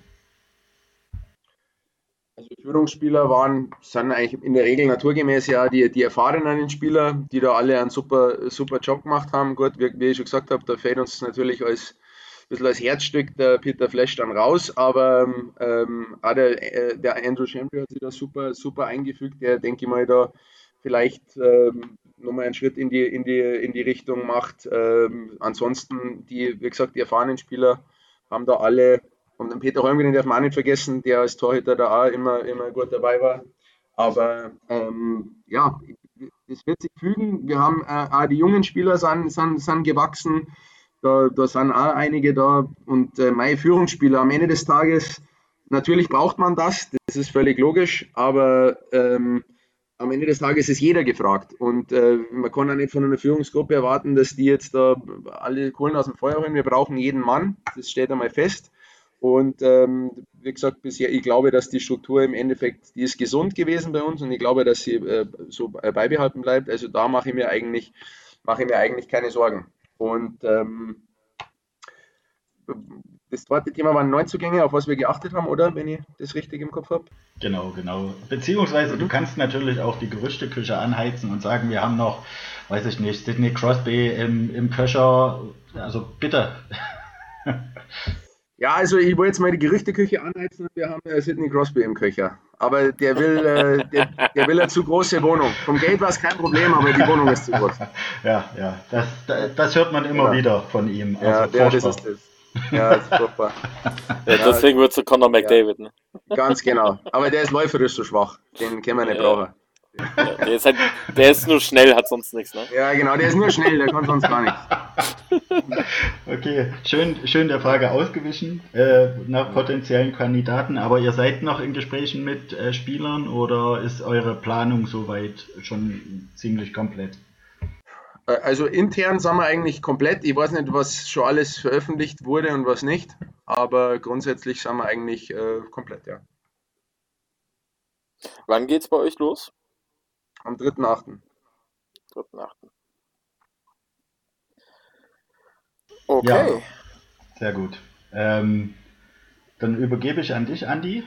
Führungsspieler waren, sind eigentlich in der Regel naturgemäß ja die, die erfahrenen Spieler, die da alle einen super, super Job gemacht haben. Gut, wie, wie ich schon gesagt habe, da fällt uns natürlich als bisschen als Herzstück der Peter Flash dann raus, aber ähm, auch der, äh, der Andrew Champion hat sich da super, super eingefügt, der denke ich mal da vielleicht ähm, nochmal einen Schritt in die, in die, in die Richtung macht. Ähm, ansonsten, die, wie gesagt, die erfahrenen Spieler haben da alle, und den Peter Holmgren darf man auch nicht vergessen, der als Torhüter da auch immer, immer gut dabei war. Aber ähm, ja, es wird sich fügen. Wir haben äh, auch die jungen Spieler sind, sind, sind gewachsen. Da, da sind auch einige da und äh, meine Führungsspieler am Ende des Tages, natürlich braucht man das, das ist völlig logisch, aber ähm, am Ende des Tages ist jeder gefragt und äh, man kann auch nicht von einer Führungsgruppe erwarten, dass die jetzt da alle Kohlen aus dem Feuer holen. Wir brauchen jeden Mann, das steht einmal fest. Und ähm, wie gesagt, bisher, ich glaube, dass die Struktur im Endeffekt, die ist gesund gewesen bei uns und ich glaube, dass sie äh, so beibehalten bleibt. Also da mache ich mir eigentlich, mache ich mir eigentlich keine Sorgen. Und ähm, das zweite Thema waren Neuzugänge, auf was wir geachtet haben, oder? Wenn ich das richtig im Kopf habe. Genau, genau. Beziehungsweise mhm. du kannst natürlich auch die Gerüchteküche anheizen und sagen, wir haben noch, weiß ich nicht, Sidney Crosby im, im Köcher. Also bitte. Ja, also ich wollte jetzt mal die Gerüchteküche anheizen und wir haben äh, Sidney Crosby im Köcher. Aber der will, äh, der, der, will eine zu große Wohnung. Vom Geld war es kein Problem, aber die Wohnung ist zu groß. Ja, ja, das, das hört man immer ja. wieder von ihm. Also ja, der, das ist das. Ja, das ist super. Ja, deswegen wird zu Conor McDavid. Ne? Ganz genau. Aber der ist läuferisch so schwach. Den können wir nicht brauchen. Ja, der, ist halt, der ist nur schnell, hat sonst nichts, ne? Ja, genau, der ist nur schnell, der kann sonst gar nichts. Okay, schön, schön der Frage ausgewichen äh, nach potenziellen Kandidaten, aber ihr seid noch in Gesprächen mit äh, Spielern oder ist eure Planung soweit schon ziemlich komplett? Äh, also intern sind wir eigentlich komplett. Ich weiß nicht, was schon alles veröffentlicht wurde und was nicht, aber grundsätzlich sind wir eigentlich äh, komplett, ja. Wann geht's bei euch los? Am 3.8. 3.8. Okay. Ja, sehr gut. Ähm, dann übergebe ich an dich, Andi.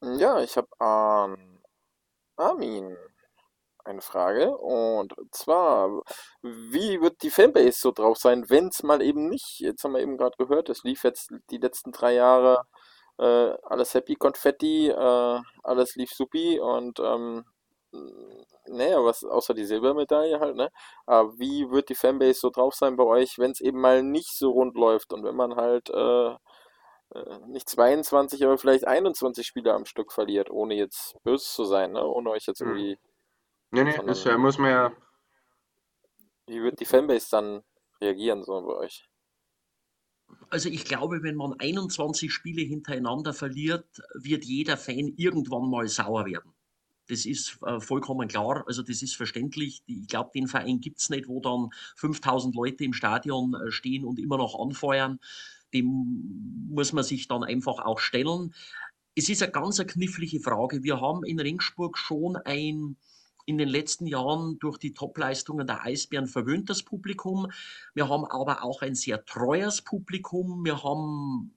Ja, ich habe an Armin eine Frage. Und zwar, wie wird die Fanbase so drauf sein, wenn es mal eben nicht, jetzt haben wir eben gerade gehört, es lief jetzt die letzten drei Jahre äh, alles happy, Konfetti, äh, alles lief supi und ähm, naja, was außer die Silbermedaille halt, ne? Aber wie wird die Fanbase so drauf sein bei euch, wenn es eben mal nicht so rund läuft und wenn man halt äh, äh nicht 22, aber vielleicht 21 Spieler am Stück verliert, ohne jetzt böse zu sein, ne? Ohne euch jetzt hm. irgendwie. Nee, nee, das ja, muss man ja. Wie wird die Fanbase dann reagieren, so bei euch? Also ich glaube, wenn man 21 Spiele hintereinander verliert, wird jeder Fan irgendwann mal sauer werden. Das ist äh, vollkommen klar, also das ist verständlich. Ich glaube, den Verein gibt es nicht, wo dann 5000 Leute im Stadion äh, stehen und immer noch anfeuern. Dem muss man sich dann einfach auch stellen. Es ist eine ganz eine knifflige Frage. Wir haben in Ringsburg schon ein in den letzten Jahren durch die Topleistungen der Eisbären verwöhntes Publikum. Wir haben aber auch ein sehr treues Publikum. Wir haben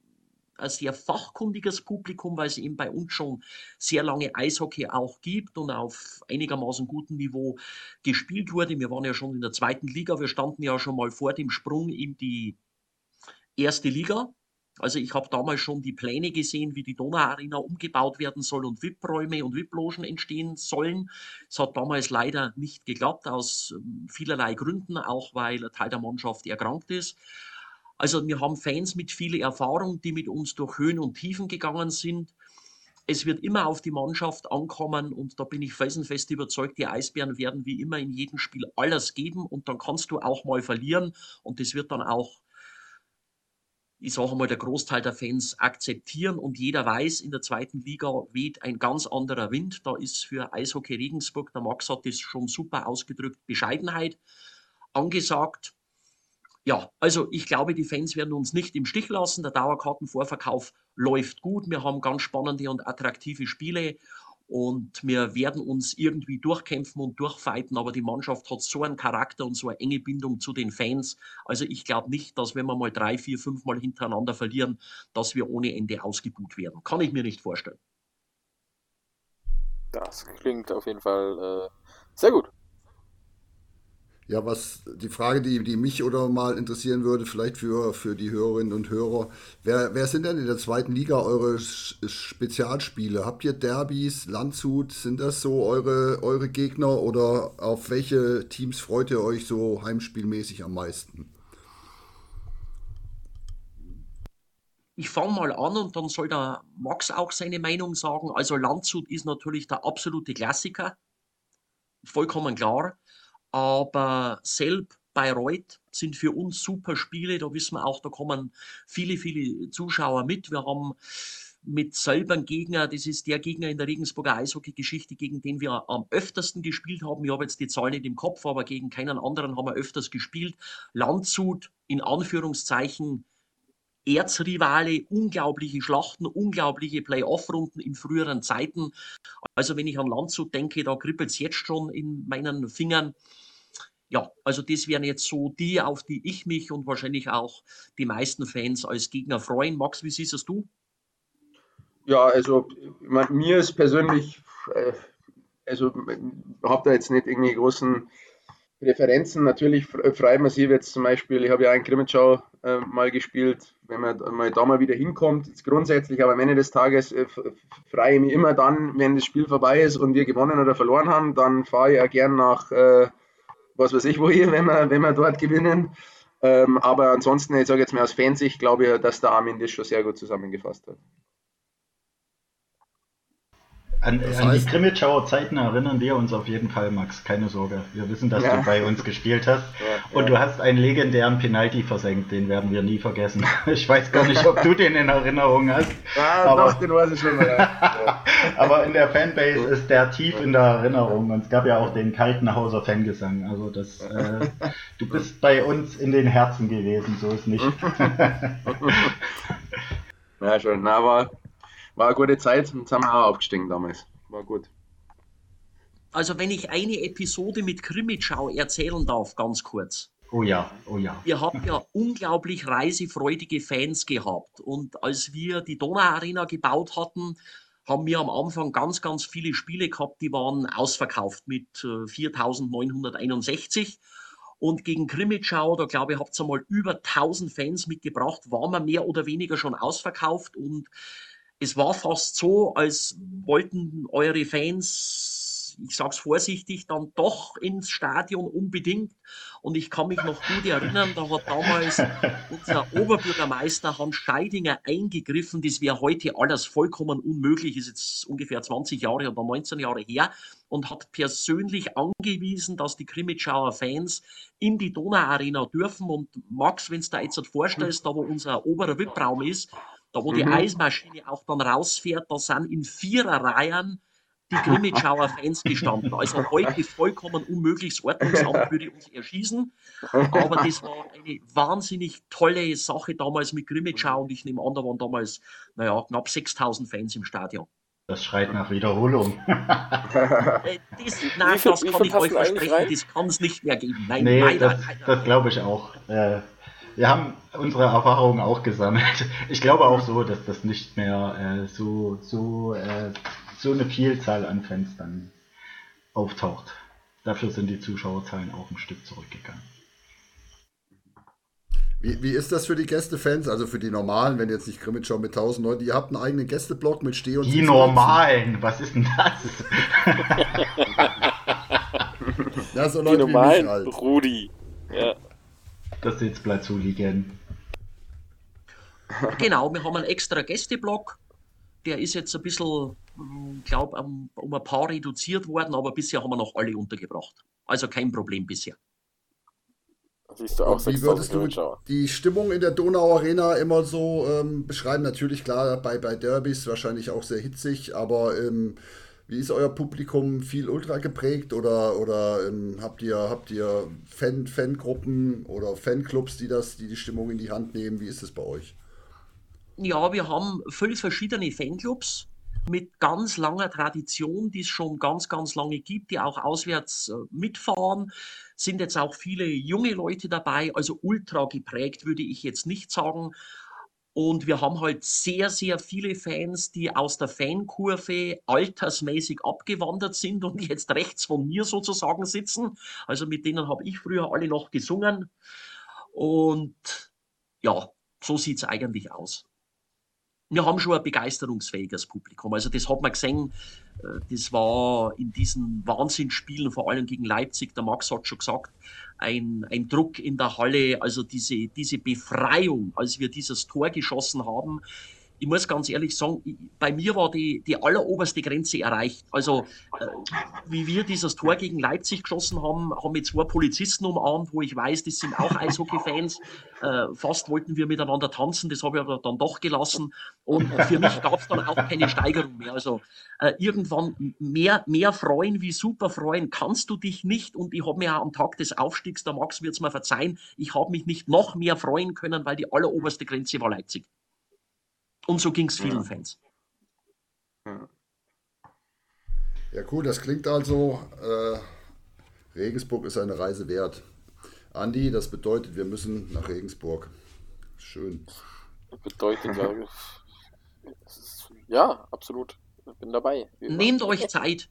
ein sehr fachkundiges Publikum, weil es eben bei uns schon sehr lange Eishockey auch gibt und auf einigermaßen gutem Niveau gespielt wurde. Wir waren ja schon in der zweiten Liga, wir standen ja schon mal vor dem Sprung in die erste Liga. Also ich habe damals schon die Pläne gesehen, wie die Donauarena umgebaut werden soll und VIP-Räume und VIP-Logen entstehen sollen. Es hat damals leider nicht geklappt, aus ähm, vielerlei Gründen, auch weil ein Teil der Mannschaft erkrankt ist. Also wir haben Fans mit viel Erfahrung, die mit uns durch Höhen und Tiefen gegangen sind. Es wird immer auf die Mannschaft ankommen und da bin ich felsenfest überzeugt, die Eisbären werden wie immer in jedem Spiel alles geben und dann kannst du auch mal verlieren und das wird dann auch, ich sage mal, der Großteil der Fans akzeptieren und jeder weiß, in der zweiten Liga weht ein ganz anderer Wind. Da ist für Eishockey Regensburg, der Max hat das schon super ausgedrückt, Bescheidenheit angesagt. Ja, also ich glaube, die Fans werden uns nicht im Stich lassen. Der Dauerkartenvorverkauf läuft gut. Wir haben ganz spannende und attraktive Spiele und wir werden uns irgendwie durchkämpfen und durchfighten, aber die Mannschaft hat so einen Charakter und so eine enge Bindung zu den Fans. Also ich glaube nicht, dass wenn wir mal drei, vier, fünf Mal hintereinander verlieren, dass wir ohne Ende ausgebucht werden. Kann ich mir nicht vorstellen. Das klingt auf jeden Fall äh, sehr gut. Ja, was die Frage, die, die mich oder mal interessieren würde, vielleicht für, für die Hörerinnen und Hörer, wer, wer sind denn in der zweiten Liga eure Spezialspiele? Habt ihr Derbys, Landshut, sind das so eure, eure Gegner oder auf welche Teams freut ihr euch so heimspielmäßig am meisten? Ich fange mal an und dann soll der Max auch seine Meinung sagen. Also Landshut ist natürlich der absolute Klassiker, vollkommen klar. Aber Selb, Bayreuth sind für uns super Spiele. Da wissen wir auch, da kommen viele, viele Zuschauer mit. Wir haben mit selber einen Gegner, das ist der Gegner in der Regensburger Eishockey-Geschichte, gegen den wir am öftersten gespielt haben. Ich habe jetzt die Zahl nicht im Kopf, aber gegen keinen anderen haben wir öfters gespielt. Landshut, in Anführungszeichen, Erzrivale, unglaubliche Schlachten, unglaubliche Playoff-Runden in früheren Zeiten. Also wenn ich an Landshut denke, da kribbelt es jetzt schon in meinen Fingern. Ja, also das wären jetzt so die, auf die ich mich und wahrscheinlich auch die meisten Fans als Gegner freuen. Max, wie siehst es du? Ja, also mir ist persönlich, äh, also habe da jetzt nicht irgendwie großen Präferenzen. Natürlich freut man sich jetzt zum Beispiel, ich habe ja in Krimitschau äh, mal gespielt, wenn man mal da mal wieder hinkommt. Jetzt grundsätzlich, aber am Ende des Tages äh, freue ich mich immer dann, wenn das Spiel vorbei ist und wir gewonnen oder verloren haben, dann fahre ich ja gern nach, äh, was weiß ich wohin, wenn wir, wenn wir dort gewinnen. Ähm, aber ansonsten, ich sage jetzt mal aus Fansicht, glaube ich, dass der Armin das schon sehr gut zusammengefasst hat. An, an die Grimmitschauer Zeiten erinnern wir uns auf jeden Fall, Max. Keine Sorge. Wir wissen, dass ja. du bei uns gespielt hast. Ja, und ja. du hast einen legendären Penalty versenkt. Den werden wir nie vergessen. Ich weiß gar nicht, ob du den in Erinnerung hast. Ja, aber, doch, den weiß ich schon mal. aber in der Fanbase ist der tief in der Erinnerung. Und es gab ja auch den Kaltenhauser Fangesang. Also das, äh, du bist bei uns in den Herzen gewesen. So ist nicht. ja, schon. Na, aber war eine gute Zeit und sind wir auch aufgestiegen damals. War gut. Also wenn ich eine Episode mit Krimitschau erzählen darf, ganz kurz. Oh ja, oh ja. Wir haben ja unglaublich reisefreudige Fans gehabt. Und als wir die Donauarena gebaut hatten, haben wir am Anfang ganz, ganz viele Spiele gehabt, die waren ausverkauft mit 4.961. Äh, Und gegen Krimitschau, da glaube ich, habt ihr mal über 1000 Fans mitgebracht, waren wir mehr oder weniger schon ausverkauft. Und es war fast so, als wollten eure Fans ich sage es vorsichtig, dann doch ins Stadion unbedingt. Und ich kann mich noch gut erinnern, da hat damals unser Oberbürgermeister Hans Scheidinger eingegriffen. Das wäre heute alles vollkommen unmöglich, ist jetzt ungefähr 20 Jahre oder 19 Jahre her und hat persönlich angewiesen, dass die Krimitschauer Fans in die Donauarena dürfen. Und Max, wenn du dir jetzt vorstellst, da wo unser oberer VIP-Raum ist, da wo mhm. die Eismaschine auch dann rausfährt, da sind in Viererreihen die Grimmitschauer Fans gestanden. Also heute vollkommen unmögliches Ordnungsamt würde uns erschießen. Aber das war eine wahnsinnig tolle Sache damals mit Grimmitschau und ich nehme an, da waren damals, naja, knapp 6000 Fans im Stadion. Das schreit nach Wiederholung. Äh, das, nein, viel, das kann ich euch versprechen, das kann es nicht mehr geben. Nein, nee, leider, das, das glaube ich auch. Äh, wir haben unsere Erfahrungen auch gesammelt. Ich glaube auch so, dass das nicht mehr äh, so, so äh, so eine Vielzahl an Fans dann auftaucht. Dafür sind die Zuschauerzahlen auch ein Stück zurückgegangen. Wie, wie ist das für die Gästefans, also für die normalen, wenn jetzt nicht Grimmitschau mit 1000 Leuten, ihr habt einen eigenen Gästeblock mit Steh- und Die normalen, was ist denn das? ja, so Leute die normalen, halt. Rudi. Ja. Das Sitzplatz Hooligan. Genau, wir haben einen extra Gästeblock. Der ist jetzt ein bisschen ich glaube, um, um ein paar reduziert worden, aber bisher haben wir noch alle untergebracht. Also kein Problem bisher. Siehst du auch wie würdest du die Stimmung in der Donau Arena immer so ähm, beschreiben? Natürlich, klar, bei, bei Derbys wahrscheinlich auch sehr hitzig, aber ähm, wie ist euer Publikum viel ultra geprägt oder, oder ähm, habt ihr, habt ihr Fan, Fangruppen oder Fanclubs, die das, die die Stimmung in die Hand nehmen? Wie ist es bei euch? Ja, wir haben fünf verschiedene Fanclubs mit ganz langer Tradition, die es schon ganz, ganz lange gibt, die auch auswärts äh, mitfahren. Sind jetzt auch viele junge Leute dabei, also ultra geprägt würde ich jetzt nicht sagen. Und wir haben halt sehr, sehr viele Fans, die aus der Fankurve altersmäßig abgewandert sind und jetzt rechts von mir sozusagen sitzen. Also mit denen habe ich früher alle noch gesungen. Und ja, so sieht es eigentlich aus wir haben schon ein begeisterungsfähiges Publikum. Also das hat man gesehen, äh, das war in diesen Wahnsinnsspielen, vor allem gegen Leipzig, der Max hat schon gesagt, ein, ein Druck in der Halle, also diese, diese Befreiung, als wir dieses Tor geschossen haben, ich muss ganz ehrlich sagen, bei mir war die, die alleroberste Grenze erreicht. Also, äh, wie wir dieses Tor gegen Leipzig geschossen haben, haben wir zwei Polizisten umarmt, wo ich weiß, das sind auch Eishockey-Fans. Äh, fast wollten wir miteinander tanzen, das habe ich aber dann doch gelassen. Und für mich gab es dann auch keine Steigerung mehr. Also, äh, irgendwann mehr, mehr freuen wie super freuen kannst du dich nicht. Und ich habe mir auch am Tag des Aufstiegs, der Max wird es mir verzeihen, ich habe mich nicht noch mehr freuen können, weil die alleroberste Grenze war Leipzig. Und so ging es vielen ja. Fans. Ja. ja, cool, das klingt also, äh, Regensburg ist eine Reise wert. Andi, das bedeutet, wir müssen nach Regensburg. Schön. Das bedeutet, ja, ja, absolut. Ich bin dabei. Nehmt euch Zeit.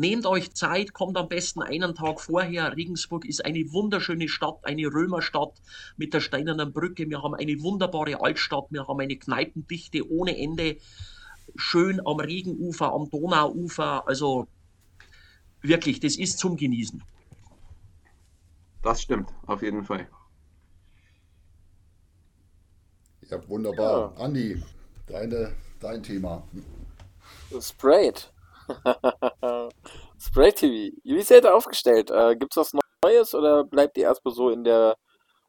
Nehmt euch Zeit, kommt am besten einen Tag vorher. Regensburg ist eine wunderschöne Stadt, eine Römerstadt mit der steinernen Brücke. Wir haben eine wunderbare Altstadt, wir haben eine Kneipendichte ohne Ende. Schön am Regenufer, am Donauufer. Also wirklich, das ist zum Genießen. Das stimmt, auf jeden Fall. Ja, wunderbar. Ja. Andi, deine, dein Thema. Sprayed. Spray TV. Wie seid ihr aufgestellt? Äh, Gibt es was Neues oder bleibt ihr erstmal so in der,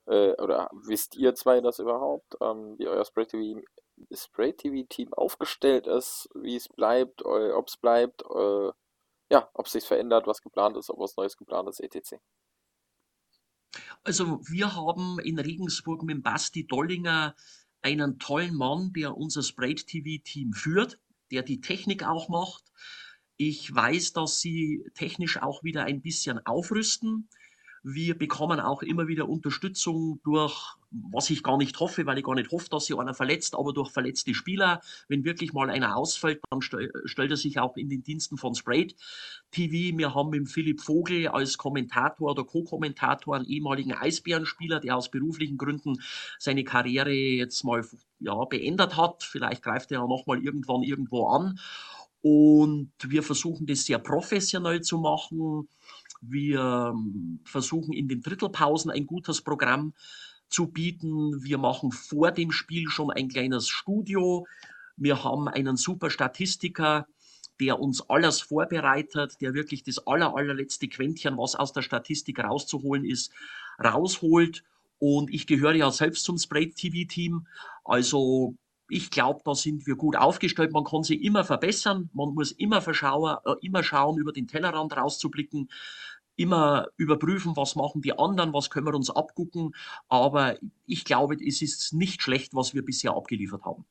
äh, oder wisst ihr zwei das überhaupt, ähm, wie euer Spray TV, Spray TV Team aufgestellt ist, wie es bleibt, äh, ob es bleibt, äh, ja, ob es sich verändert, was geplant ist, ob was Neues geplant ist, etc. Also wir haben in Regensburg mit Basti Dollinger einen tollen Mann, der unser Spray TV Team führt, der die Technik auch macht, ich weiß, dass sie technisch auch wieder ein bisschen aufrüsten. Wir bekommen auch immer wieder Unterstützung durch, was ich gar nicht hoffe, weil ich gar nicht hoffe, dass sich einer verletzt, aber durch verletzte Spieler. Wenn wirklich mal einer ausfällt, dann stellt er sich auch in den Diensten von Sprayed TV. Wir haben mit Philipp Vogel als Kommentator oder Co-Kommentator einen ehemaligen Eisbärenspieler, der aus beruflichen Gründen seine Karriere jetzt mal ja, beendet hat. Vielleicht greift er ja nochmal irgendwann irgendwo an. Und wir versuchen das sehr professionell zu machen. Wir ähm, versuchen in den Drittelpausen ein gutes Programm zu bieten. Wir machen vor dem Spiel schon ein kleines Studio. Wir haben einen super Statistiker, der uns alles vorbereitet, der wirklich das aller, allerletzte Quäntchen, was aus der Statistik rauszuholen ist, rausholt. Und ich gehöre ja selbst zum Spray TV Team. Also ich glaube, da sind wir gut aufgestellt. Man kann sie immer verbessern. Man muss immer, äh, immer schauen, über den Tellerrand rauszublicken immer überprüfen, was machen die anderen, was können wir uns abgucken. Aber ich glaube, es ist nicht schlecht, was wir bisher abgeliefert haben.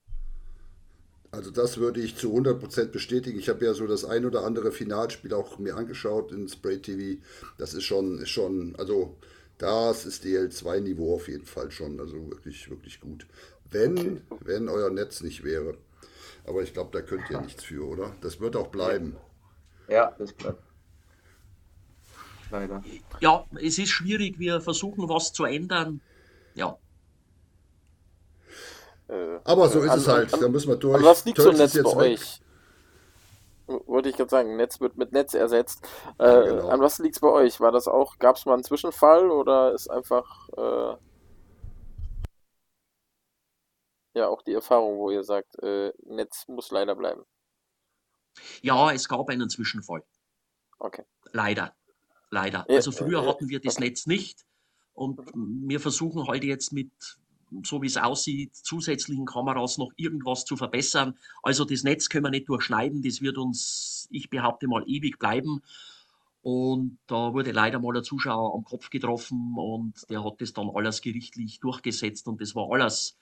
Also das würde ich zu 100% bestätigen. Ich habe ja so das ein oder andere Finalspiel auch mir angeschaut in Spray TV. Das ist schon, ist schon, also das ist DL2-Niveau auf jeden Fall schon. Also wirklich, wirklich gut. Wenn, wenn euer Netz nicht wäre. Aber ich glaube, da könnt ihr nichts für, oder? Das wird auch bleiben. Ja, das bleibt leider. Ja, es ist schwierig. Wir versuchen was zu ändern. Ja. Äh, Aber so ist an, es halt. An, da müssen wir durch. An was liegt so ein Netz bei euch? Wollte ich gerade sagen, Netz wird mit Netz ersetzt. Äh, ja, genau. An was liegt es bei euch? War das auch, gab es mal einen Zwischenfall oder ist einfach äh, ja auch die Erfahrung, wo ihr sagt, äh, Netz muss leider bleiben? Ja, es gab einen Zwischenfall. Okay. Leider leider. Ja, also früher hatten wir das Netz nicht und wir versuchen heute jetzt mit, so wie es aussieht, zusätzlichen Kameras noch irgendwas zu verbessern. Also das Netz können wir nicht durchschneiden, das wird uns, ich behaupte mal, ewig bleiben. Und da wurde leider mal ein Zuschauer am Kopf getroffen und der hat das dann alles gerichtlich durchgesetzt und das war alles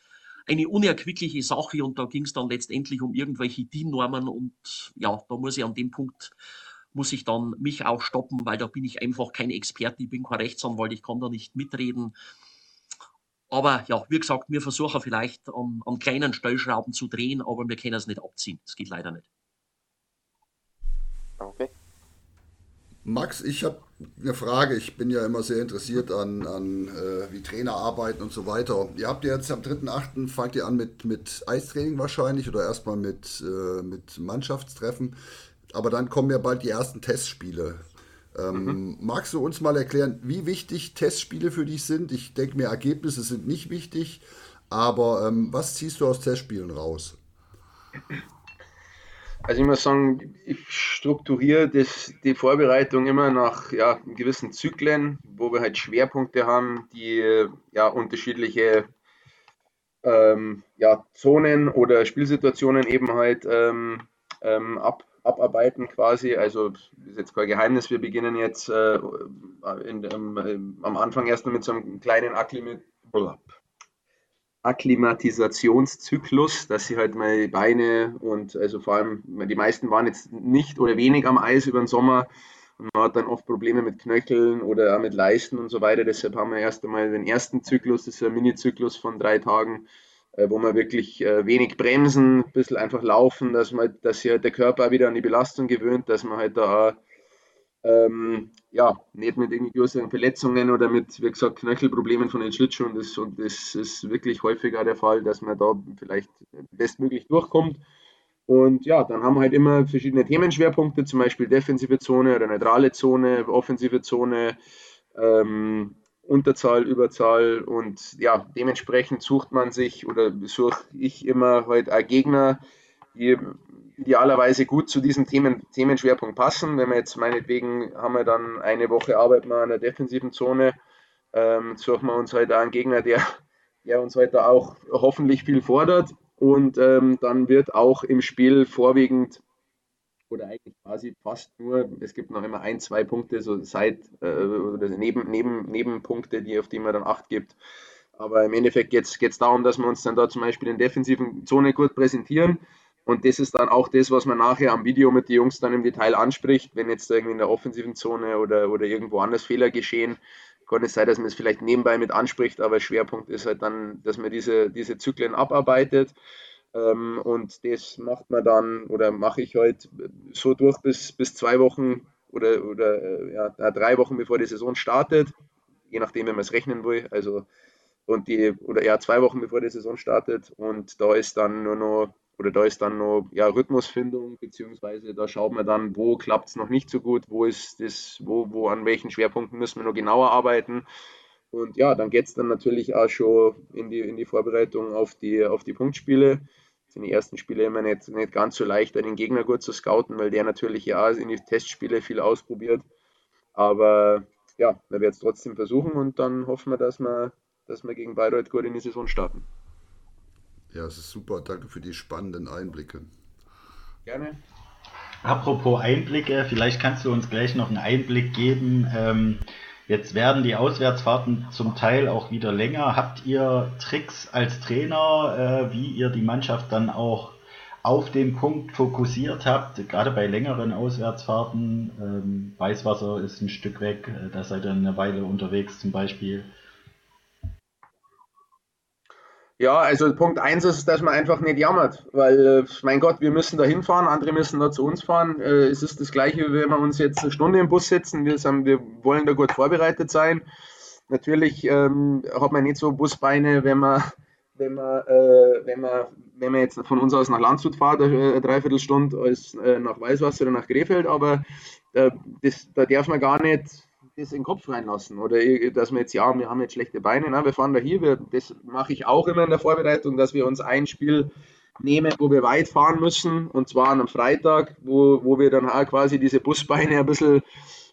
eine unerquickliche Sache und da ging es dann letztendlich um irgendwelche DIN-Normen und ja, da muss ich an dem Punkt muss ich dann mich auch stoppen, weil da bin ich einfach kein Experte, ich bin kein Rechtsanwalt, ich kann da nicht mitreden. Aber ja, wie gesagt, wir versuchen vielleicht an, an kleinen Stellschrauben zu drehen, aber wir können es nicht abziehen. Das geht leider nicht. Max, ich habe eine Frage. Ich bin ja immer sehr interessiert an, an äh, wie Trainer arbeiten und so weiter. Ihr habt ja jetzt am 3.8. fangt ihr an mit, mit Eistraining wahrscheinlich oder erstmal mit, äh, mit Mannschaftstreffen aber dann kommen ja bald die ersten Testspiele. Ähm, mhm. Magst du uns mal erklären, wie wichtig Testspiele für dich sind? Ich denke mir, Ergebnisse sind nicht wichtig, aber ähm, was ziehst du aus Testspielen raus? Also ich muss sagen, ich strukturiere das, die Vorbereitung immer nach ja, gewissen Zyklen, wo wir halt Schwerpunkte haben, die ja unterschiedliche ähm, ja, Zonen oder Spielsituationen eben halt ähm, ähm, ab, abarbeiten quasi. Also ist jetzt kein Geheimnis, wir beginnen jetzt äh, in, ähm, am Anfang erst mit so einem kleinen Akklimat Akklimatisationszyklus, dass sie halt meine Beine und also vor allem die meisten waren jetzt nicht oder wenig am Eis über den Sommer und man hat dann oft Probleme mit Knöcheln oder auch mit Leisten und so weiter. Deshalb haben wir erst einmal den ersten Zyklus, das ist ein Mini-Zyklus von drei Tagen, äh, wo man wirklich äh, wenig bremsen, ein bisschen einfach laufen, dass man, dass sich halt der Körper wieder an die Belastung gewöhnt, dass man halt da ähm, ja, nicht mit irgendwie größeren Verletzungen oder mit, wie gesagt, Knöchelproblemen von den Schlittschuhen. Das, und das ist wirklich häufiger der Fall, dass man da vielleicht bestmöglich durchkommt. Und ja, dann haben wir halt immer verschiedene Themenschwerpunkte, zum Beispiel defensive Zone oder neutrale Zone, offensive Zone, ähm, Unterzahl, Überzahl und ja, dementsprechend sucht man sich oder suche ich immer halt Gegner, die idealerweise gut zu diesem Themen, Themenschwerpunkt passen. Wenn wir jetzt meinetwegen haben wir dann eine Woche arbeiten wir an der defensiven Zone, ähm, suchen wir uns halt einen Gegner, der, der uns heute halt auch hoffentlich viel fordert und ähm, dann wird auch im Spiel vorwiegend oder eigentlich quasi fast nur, es gibt noch immer ein, zwei Punkte, so Seit- äh, oder Neben, Neben, Nebenpunkte, die, auf die man dann Acht gibt. Aber im Endeffekt geht es darum, dass wir uns dann da zum Beispiel in der defensiven Zone gut präsentieren. Und das ist dann auch das, was man nachher am Video mit den Jungs dann im Detail anspricht. Wenn jetzt irgendwie in der offensiven Zone oder, oder irgendwo anders Fehler geschehen, kann es sein, dass man es vielleicht nebenbei mit anspricht, aber Schwerpunkt ist halt dann, dass man diese, diese Zyklen abarbeitet. Ähm, und das macht man dann oder mache ich halt so durch bis, bis zwei Wochen oder, oder äh, ja, drei Wochen bevor die Saison startet, je nachdem, wie man es rechnen will. Also und die, oder eher zwei Wochen bevor die Saison startet. Und da ist dann nur noch, oder da ist dann noch ja, Rhythmusfindung, beziehungsweise da schaut man dann, wo klappt es noch nicht so gut, wo ist das, wo, wo an welchen Schwerpunkten müssen wir noch genauer arbeiten. Und ja, dann geht es dann natürlich auch schon in die, in die Vorbereitung auf die, auf die Punktspiele sind die ersten Spiele immer nicht, nicht ganz so leicht, den Gegner gut zu scouten, weil der natürlich ja in die Testspiele viel ausprobiert. Aber ja, wir werden es trotzdem versuchen und dann hoffen wir, dass wir, dass wir gegen Bayreuth gut in die Saison starten. Ja, es ist super. Danke für die spannenden Einblicke. Gerne. Apropos Einblicke, vielleicht kannst du uns gleich noch einen Einblick geben. Ähm, Jetzt werden die Auswärtsfahrten zum Teil auch wieder länger. Habt ihr Tricks als Trainer, äh, wie ihr die Mannschaft dann auch auf den Punkt fokussiert habt, gerade bei längeren Auswärtsfahrten? Ähm, Weißwasser ist ein Stück weg, äh, da seid ihr eine Weile unterwegs zum Beispiel. Ja, also Punkt eins ist, dass man einfach nicht jammert, weil, äh, mein Gott, wir müssen da hinfahren, andere müssen da zu uns fahren. Äh, es ist das Gleiche, wie wenn wir uns jetzt eine Stunde im Bus setzen. Wir, sind, wir wollen da gut vorbereitet sein. Natürlich ähm, hat man nicht so Busbeine, wenn man, wenn man, äh, wenn man, wenn man jetzt von uns aus nach Landshut fährt, eine äh, Dreiviertelstunde als äh, nach Weißwasser oder nach Krefeld, aber äh, das, da darf man gar nicht das in den Kopf reinlassen. Oder dass wir jetzt, ja, wir haben jetzt schlechte Beine, na, wir fahren da hier, wir, das mache ich auch immer in der Vorbereitung, dass wir uns ein Spiel nehmen, wo wir weit fahren müssen, und zwar an einem Freitag, wo, wo wir dann auch quasi diese Busbeine ein bisschen,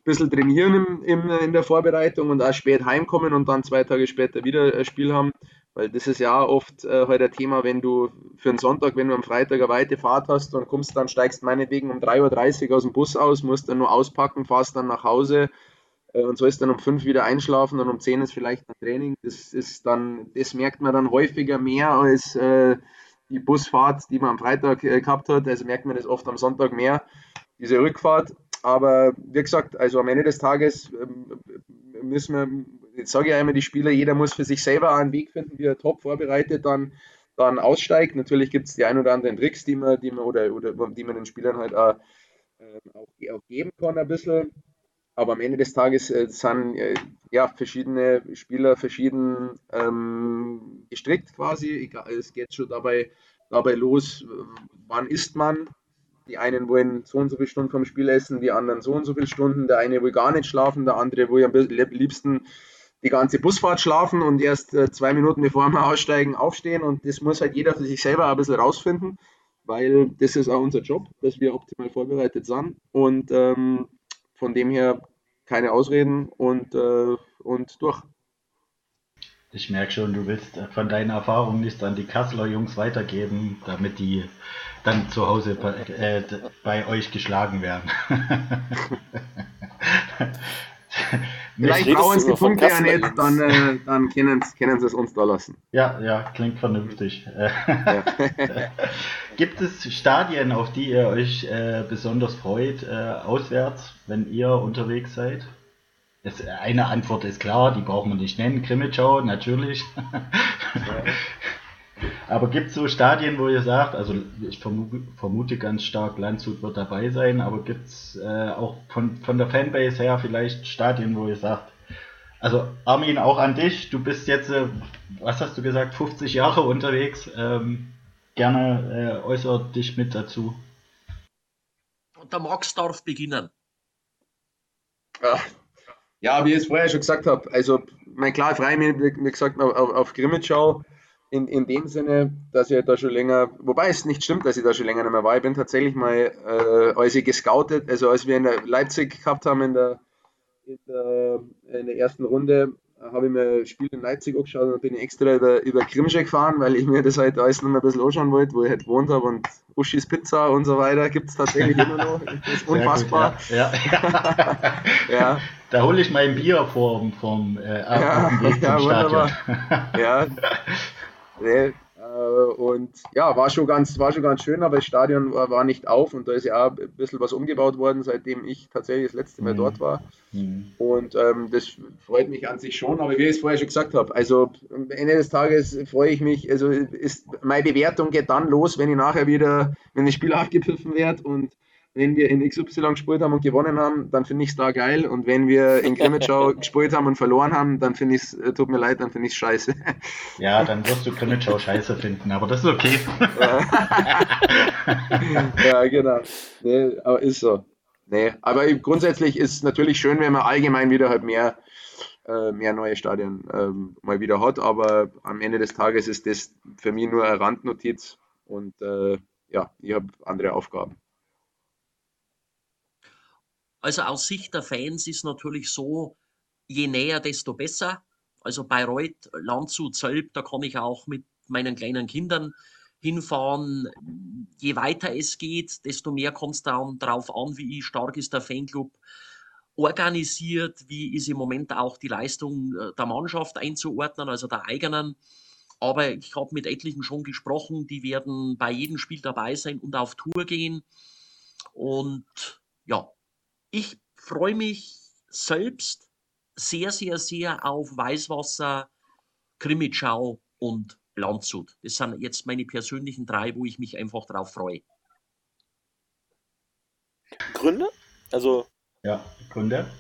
bisschen trainieren im, im, in der Vorbereitung und auch spät heimkommen und dann zwei Tage später wieder ein Spiel haben. Weil das ist ja oft äh, halt ein Thema, wenn du für einen Sonntag, wenn du am Freitag eine weite Fahrt hast und kommst dann, steigst meinetwegen um 3.30 Uhr aus dem Bus aus, musst dann nur auspacken, fahrst dann nach Hause, äh, und sollst dann um fünf wieder einschlafen und um zehn ist vielleicht ein Training. Das ist dann, das merkt man dann häufiger mehr als äh, die Busfahrt, die man am Freitag äh, gehabt hat. Also merkt man das oft am Sonntag mehr, diese Rückfahrt. Aber wie gesagt, also am Ende des Tages ähm, müssen wir, jetzt sage ich einmal, die Spieler, jeder muss für sich selber einen Weg finden, wie er top vorbereitet dann, dann aussteigt. Natürlich gibt es die ein oder anderen Tricks, die man, die man oder, oder die man den Spielern halt auch, äh, auch, auch geben kann ein bisschen. Aber am Ende des Tages äh, sind äh, ja, verschiedene Spieler verschieden ähm, gestrickt quasi. Es geht schon dabei, dabei los, wann isst man. Die einen wollen so und so viele Stunden vom Spiel essen, die anderen so und so viele Stunden. Der eine will gar nicht schlafen, der andere will am liebsten die ganze Busfahrt schlafen und erst äh, zwei Minuten bevor wir aussteigen aufstehen. Und das muss halt jeder für sich selber ein bisschen rausfinden, weil das ist auch unser Job, dass wir optimal vorbereitet sind. Und ähm, von dem her keine Ausreden und, äh, und durch. Ich merke schon, du willst von deinen Erfahrungen nicht an die Kasseler Jungs weitergeben, damit die dann zu Hause bei, äh, bei euch geschlagen werden. Vielleicht brauchen sie die Punkte ja nicht, dann, äh, dann können, können sie es uns da lassen. Ja, ja, klingt vernünftig. Ja. Gibt es Stadien, auf die ihr euch äh, besonders freut, äh, auswärts, wenn ihr unterwegs seid? Es, eine Antwort ist klar, die brauchen wir nicht nennen. Krimitschau, natürlich. Ja. Aber gibt es so Stadien, wo ihr sagt, also ich vermute, vermute ganz stark, Landshut wird dabei sein, aber gibt es äh, auch von, von der Fanbase her vielleicht Stadien, wo ihr sagt, also Armin, auch an dich, du bist jetzt, äh, was hast du gesagt, 50 Jahre unterwegs, ähm, gerne äh, äußert dich mit dazu. Und der Max darf beginnen. Ja. ja, wie ich es vorher schon gesagt habe, also mein klar, frei, wie gesagt, auf, auf Grimmitschau in, in dem Sinne, dass ich da schon länger, wobei es nicht stimmt, dass ich da schon länger nicht mehr war. Ich bin tatsächlich mal, äh, als ich gescoutet, also als wir in Leipzig gehabt haben in der, in der, in der ersten Runde, habe ich mir ein Spiel in Leipzig angeschaut und bin extra über, über Grimsche gefahren, weil ich mir das halt alles noch mal ein bisschen anschauen wollte, wo ich halt gewohnt habe und Uschis Pizza und so weiter gibt es tatsächlich immer noch. Das ist unfassbar. Gut, ja. Ja. ja. Da hole ich mein Bier vom, vom äh, ja, ja, wunderbar. ja, Nee, äh, und ja, war schon ganz, war schon ganz schön, aber das Stadion war, war, nicht auf und da ist ja auch ein bisschen was umgebaut worden, seitdem ich tatsächlich das letzte Mal mhm. dort war. Mhm. Und ähm, das freut mich an sich schon, aber wie ich es vorher schon gesagt habe, also am Ende des Tages freue ich mich, also ist meine Bewertung geht dann los, wenn ich nachher wieder, wenn das Spiel abgepfiffen wird und wenn wir in XY gespielt haben und gewonnen haben, dann finde ich es da geil. Und wenn wir in Grimmitschau gespielt haben und verloren haben, dann finde ich es, äh, tut mir leid, dann finde ich es scheiße. Ja, dann wirst du Grimmitschau scheiße finden, aber das ist okay. ja, genau. Nee, aber ist so. Nee, aber grundsätzlich ist es natürlich schön, wenn man allgemein wieder halt mehr, äh, mehr neue Stadien ähm, mal wieder hat. Aber am Ende des Tages ist das für mich nur eine Randnotiz und äh, ja, ich habe andere Aufgaben. Also aus Sicht der Fans ist natürlich so, je näher, desto besser. Also Bayreuth, Landshut, Zölp, da kann ich auch mit meinen kleinen Kindern hinfahren. Je weiter es geht, desto mehr kommt es dann darauf an, wie stark ist der Fanclub organisiert, wie ist im Moment auch die Leistung äh, der Mannschaft einzuordnen, also der eigenen. Aber ich habe mit etlichen schon gesprochen, die werden bei jedem Spiel dabei sein und auf Tour gehen. Und ja, ich freue mich selbst sehr, sehr, sehr auf Weißwasser, Krimitschau und Landshut. Das sind jetzt meine persönlichen drei, wo ich mich einfach drauf freue. Gründe? Also. Ja, Gründe.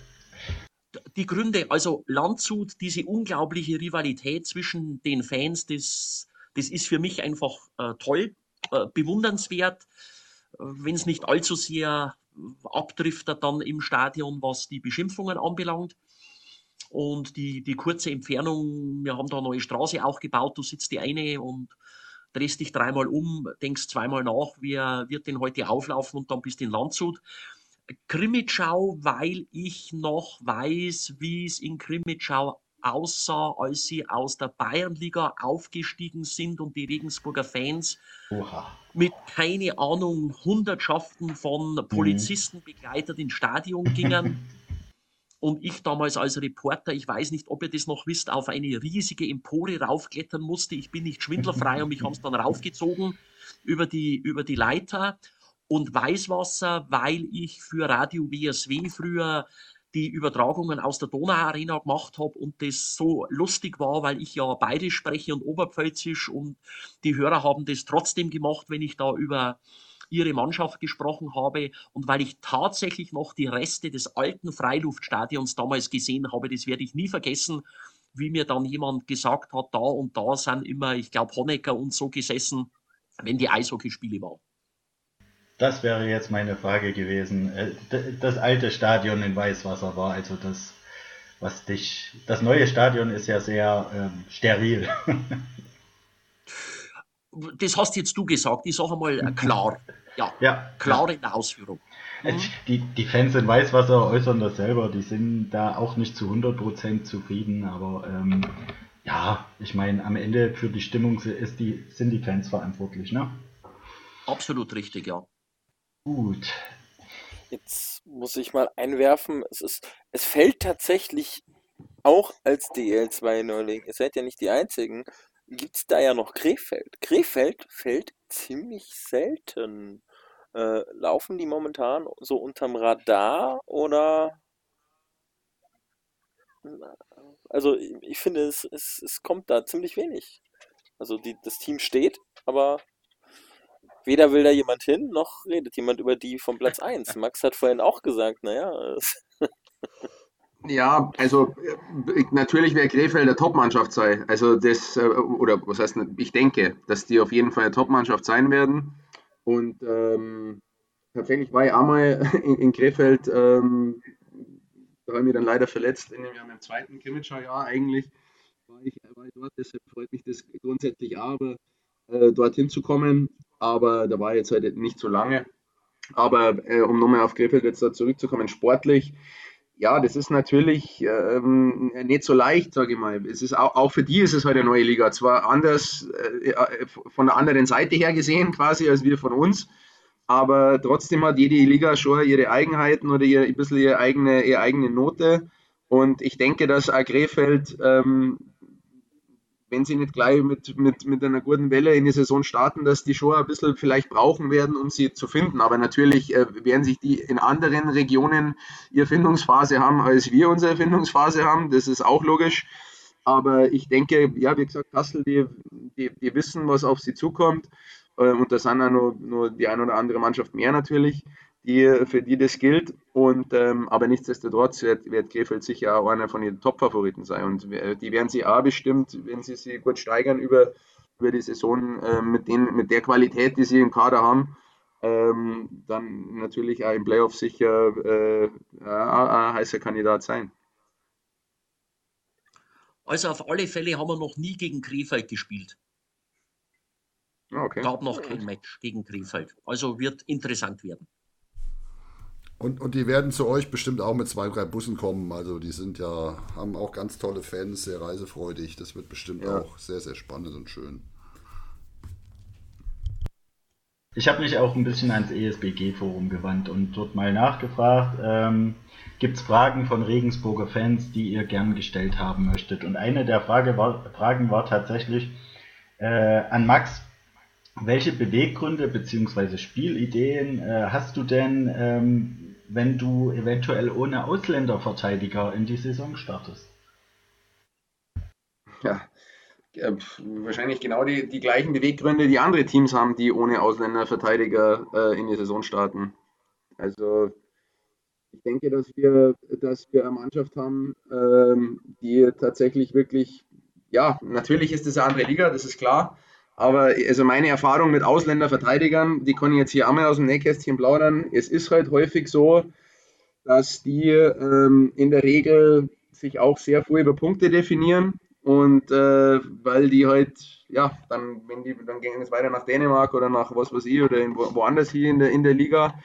Die Gründe, also Landshut, diese unglaubliche Rivalität zwischen den Fans, das, das ist für mich einfach äh, toll, äh, bewundernswert, äh, wenn es nicht allzu sehr abdriftet dann im Stadion, was die Beschimpfungen anbelangt. Und die, die kurze Entfernung, wir haben da eine neue Straße auch gebaut, du sitzt die eine und drehst dich dreimal um, denkst zweimal nach, wer wird denn heute auflaufen und dann bist du in Landshut. Krimitschau, weil ich noch weiß, wie es in Krimitschau aussah, als sie aus der Bayernliga aufgestiegen sind und die Regensburger Fans Oha. mit, keine Ahnung, Hundertschaften von mhm. Polizisten mhm. begleitet ins Stadion gingen. und ich damals als Reporter, ich weiß nicht, ob ihr das noch wisst, auf eine riesige Empore raufklettern musste. Ich bin nicht schwindlerfrei und mich haben es dann raufgezogen über die, über die Leiter. Und Weißwasser, weil ich für Radio WSW früher die Übertragungen aus der Donauarena gemacht habe und das so lustig war, weil ich ja beide spreche und Oberpfälzisch und die Hörer haben das trotzdem gemacht, wenn ich da über ihre Mannschaft gesprochen habe und weil ich tatsächlich noch die Reste des alten Freiluftstadions damals gesehen habe, das werde ich nie vergessen, wie mir dann jemand gesagt hat, da und da sind immer, ich glaube, Honecker und so gesessen, wenn die Eishockeyspiele waren. Das wäre jetzt meine Frage gewesen. Äh, das alte Stadion in Weißwasser war also das, was dich. Das neue Stadion ist ja sehr ähm, steril. Das hast jetzt du gesagt. Ich sage mal äh, klar. Ja, ja. klar in der Ausführung. Äh, mhm. Die, die Fans in Weißwasser äußern das selber. Die sind da auch nicht zu 100% zufrieden. Aber ähm, ja, ich meine, am Ende für die Stimmung ist die, sind die Fans verantwortlich. Ne? Absolut richtig, ja. Gut. Jetzt muss ich mal einwerfen, es ist, es fällt tatsächlich auch als DL2-Neuling, ihr seid ja nicht die Einzigen, gibt es da ja noch Krefeld. Krefeld fällt ziemlich selten. Äh, laufen die momentan so unterm Radar oder? Also ich finde, es, es, es kommt da ziemlich wenig. Also die, das Team steht, aber weder will da jemand hin, noch redet jemand über die vom Platz 1. Max hat vorhin auch gesagt, naja. Ja, also äh, natürlich wäre Krefeld der Top-Mannschaft sein. Also das, äh, oder was heißt, ich denke, dass die auf jeden Fall eine Top-Mannschaft sein werden. Und ähm, tatsächlich war ich einmal in, in Krefeld, ähm, da habe ich mich dann leider verletzt, in dem, im zweiten Kimmitscher-Jahr eigentlich, war ich, war ich dort, deshalb freut mich das grundsätzlich auch, aber äh, dorthin zu kommen aber da war jetzt halt nicht so lange. Aber äh, um nochmal auf Krefeld jetzt da zurückzukommen, sportlich, ja, das ist natürlich ähm, nicht so leicht, sage ich mal. Es ist auch, auch, für die ist es halt eine neue Liga. Zwar anders, äh, äh, von der anderen Seite her gesehen quasi, als wir von uns. Aber trotzdem hat jede Liga schon ihre Eigenheiten oder ihr, ein bisschen ihre eigene, ihre eigene Note. Und ich denke, dass auch Krefeld ähm, wenn sie nicht gleich mit, mit, mit einer guten Welle in die Saison starten, dass die schon ein bisschen vielleicht brauchen werden, um sie zu finden. Aber natürlich äh, werden sich die in anderen Regionen ihre Findungsphase haben, als wir unsere Findungsphase haben. Das ist auch logisch. Aber ich denke, ja, wie gesagt, Kassel, die, die, die wissen, was auf sie zukommt. Äh, und da sind auch nur, nur die ein oder andere Mannschaft mehr natürlich die, für die das gilt. Und, ähm, aber nichtsdestotrotz wird, wird Krefeld sicher auch einer von ihren Top-Favoriten sein. Und die werden sie auch bestimmt, wenn sie sich gut steigern über, über die Saison äh, mit, den, mit der Qualität, die sie im Kader haben, ähm, dann natürlich auch im Playoff sicher äh, ein heißer Kandidat sein. Also auf alle Fälle haben wir noch nie gegen Krefeld gespielt. Okay. Gab noch kein Match gegen Krefeld. Also wird interessant werden. Und, und die werden zu euch bestimmt auch mit zwei, drei Bussen kommen. Also die sind ja, haben auch ganz tolle Fans, sehr reisefreudig. Das wird bestimmt ja. auch sehr, sehr spannend und schön. Ich habe mich auch ein bisschen ans ESBG-Forum gewandt und dort mal nachgefragt, ähm, gibt es Fragen von Regensburger Fans, die ihr gern gestellt haben möchtet? Und eine der Frage war, Fragen war tatsächlich äh, an Max, welche Beweggründe bzw. Spielideen äh, hast du denn, ähm, wenn du eventuell ohne Ausländerverteidiger in die Saison startest? Ja, äh, wahrscheinlich genau die, die gleichen Beweggründe, die andere Teams haben, die ohne Ausländerverteidiger äh, in die Saison starten. Also ich denke, dass wir, dass wir eine Mannschaft haben, ähm, die tatsächlich wirklich, ja, natürlich ist es eine andere Liga, das ist klar, aber also meine Erfahrung mit Ausländerverteidigern, die kann ich jetzt hier einmal aus dem Nähkästchen plaudern. Es ist halt häufig so, dass die ähm, in der Regel sich auch sehr früh über Punkte definieren und äh, weil die halt, ja, dann, wenn die, dann gehen es weiter nach Dänemark oder nach was weiß ich oder in, woanders hier in der, in der Liga.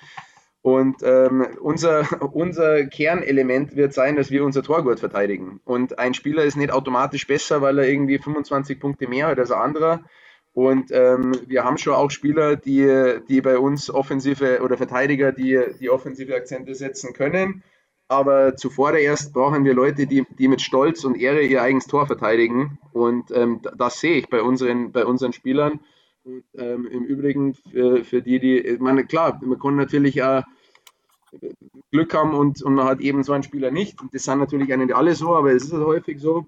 Und ähm, unser, unser Kernelement wird sein, dass wir unser Tor gut verteidigen. Und ein Spieler ist nicht automatisch besser, weil er irgendwie 25 Punkte mehr hat als ein anderer, und ähm, wir haben schon auch Spieler, die, die bei uns offensive oder Verteidiger, die, die offensive Akzente setzen können. Aber zuvor erst brauchen wir Leute, die, die mit Stolz und Ehre ihr eigenes Tor verteidigen. Und ähm, das sehe ich bei unseren, bei unseren Spielern. Und ähm, im Übrigen für, für die, die, ich meine, klar, man kann natürlich auch Glück haben und, und man hat eben so einen Spieler nicht. Das sind natürlich nicht alle so, aber es ist halt häufig so.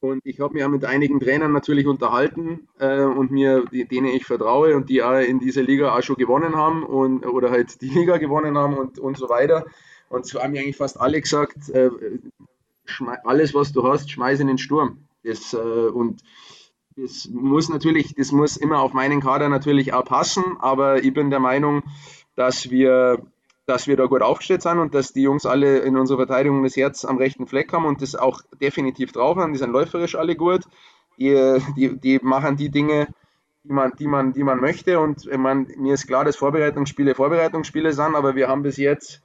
Und ich habe mich auch mit einigen Trainern natürlich unterhalten äh, und mir, denen ich vertraue und die auch in dieser Liga auch schon gewonnen haben und, oder halt die Liga gewonnen haben und, und so weiter. Und so haben mir eigentlich fast alle gesagt, äh, alles was du hast, schmeiß in den Sturm. Das, äh, und das muss natürlich, das muss immer auf meinen Kader natürlich auch passen, aber ich bin der Meinung, dass wir dass wir da gut aufgestellt sind und dass die Jungs alle in unserer Verteidigung das Herz am rechten Fleck haben und das auch definitiv drauf haben. Die sind läuferisch alle gut. Die, die, die machen die Dinge, die man, die man, die man möchte. Und meine, mir ist klar, dass Vorbereitungsspiele Vorbereitungsspiele sind, aber wir haben bis jetzt,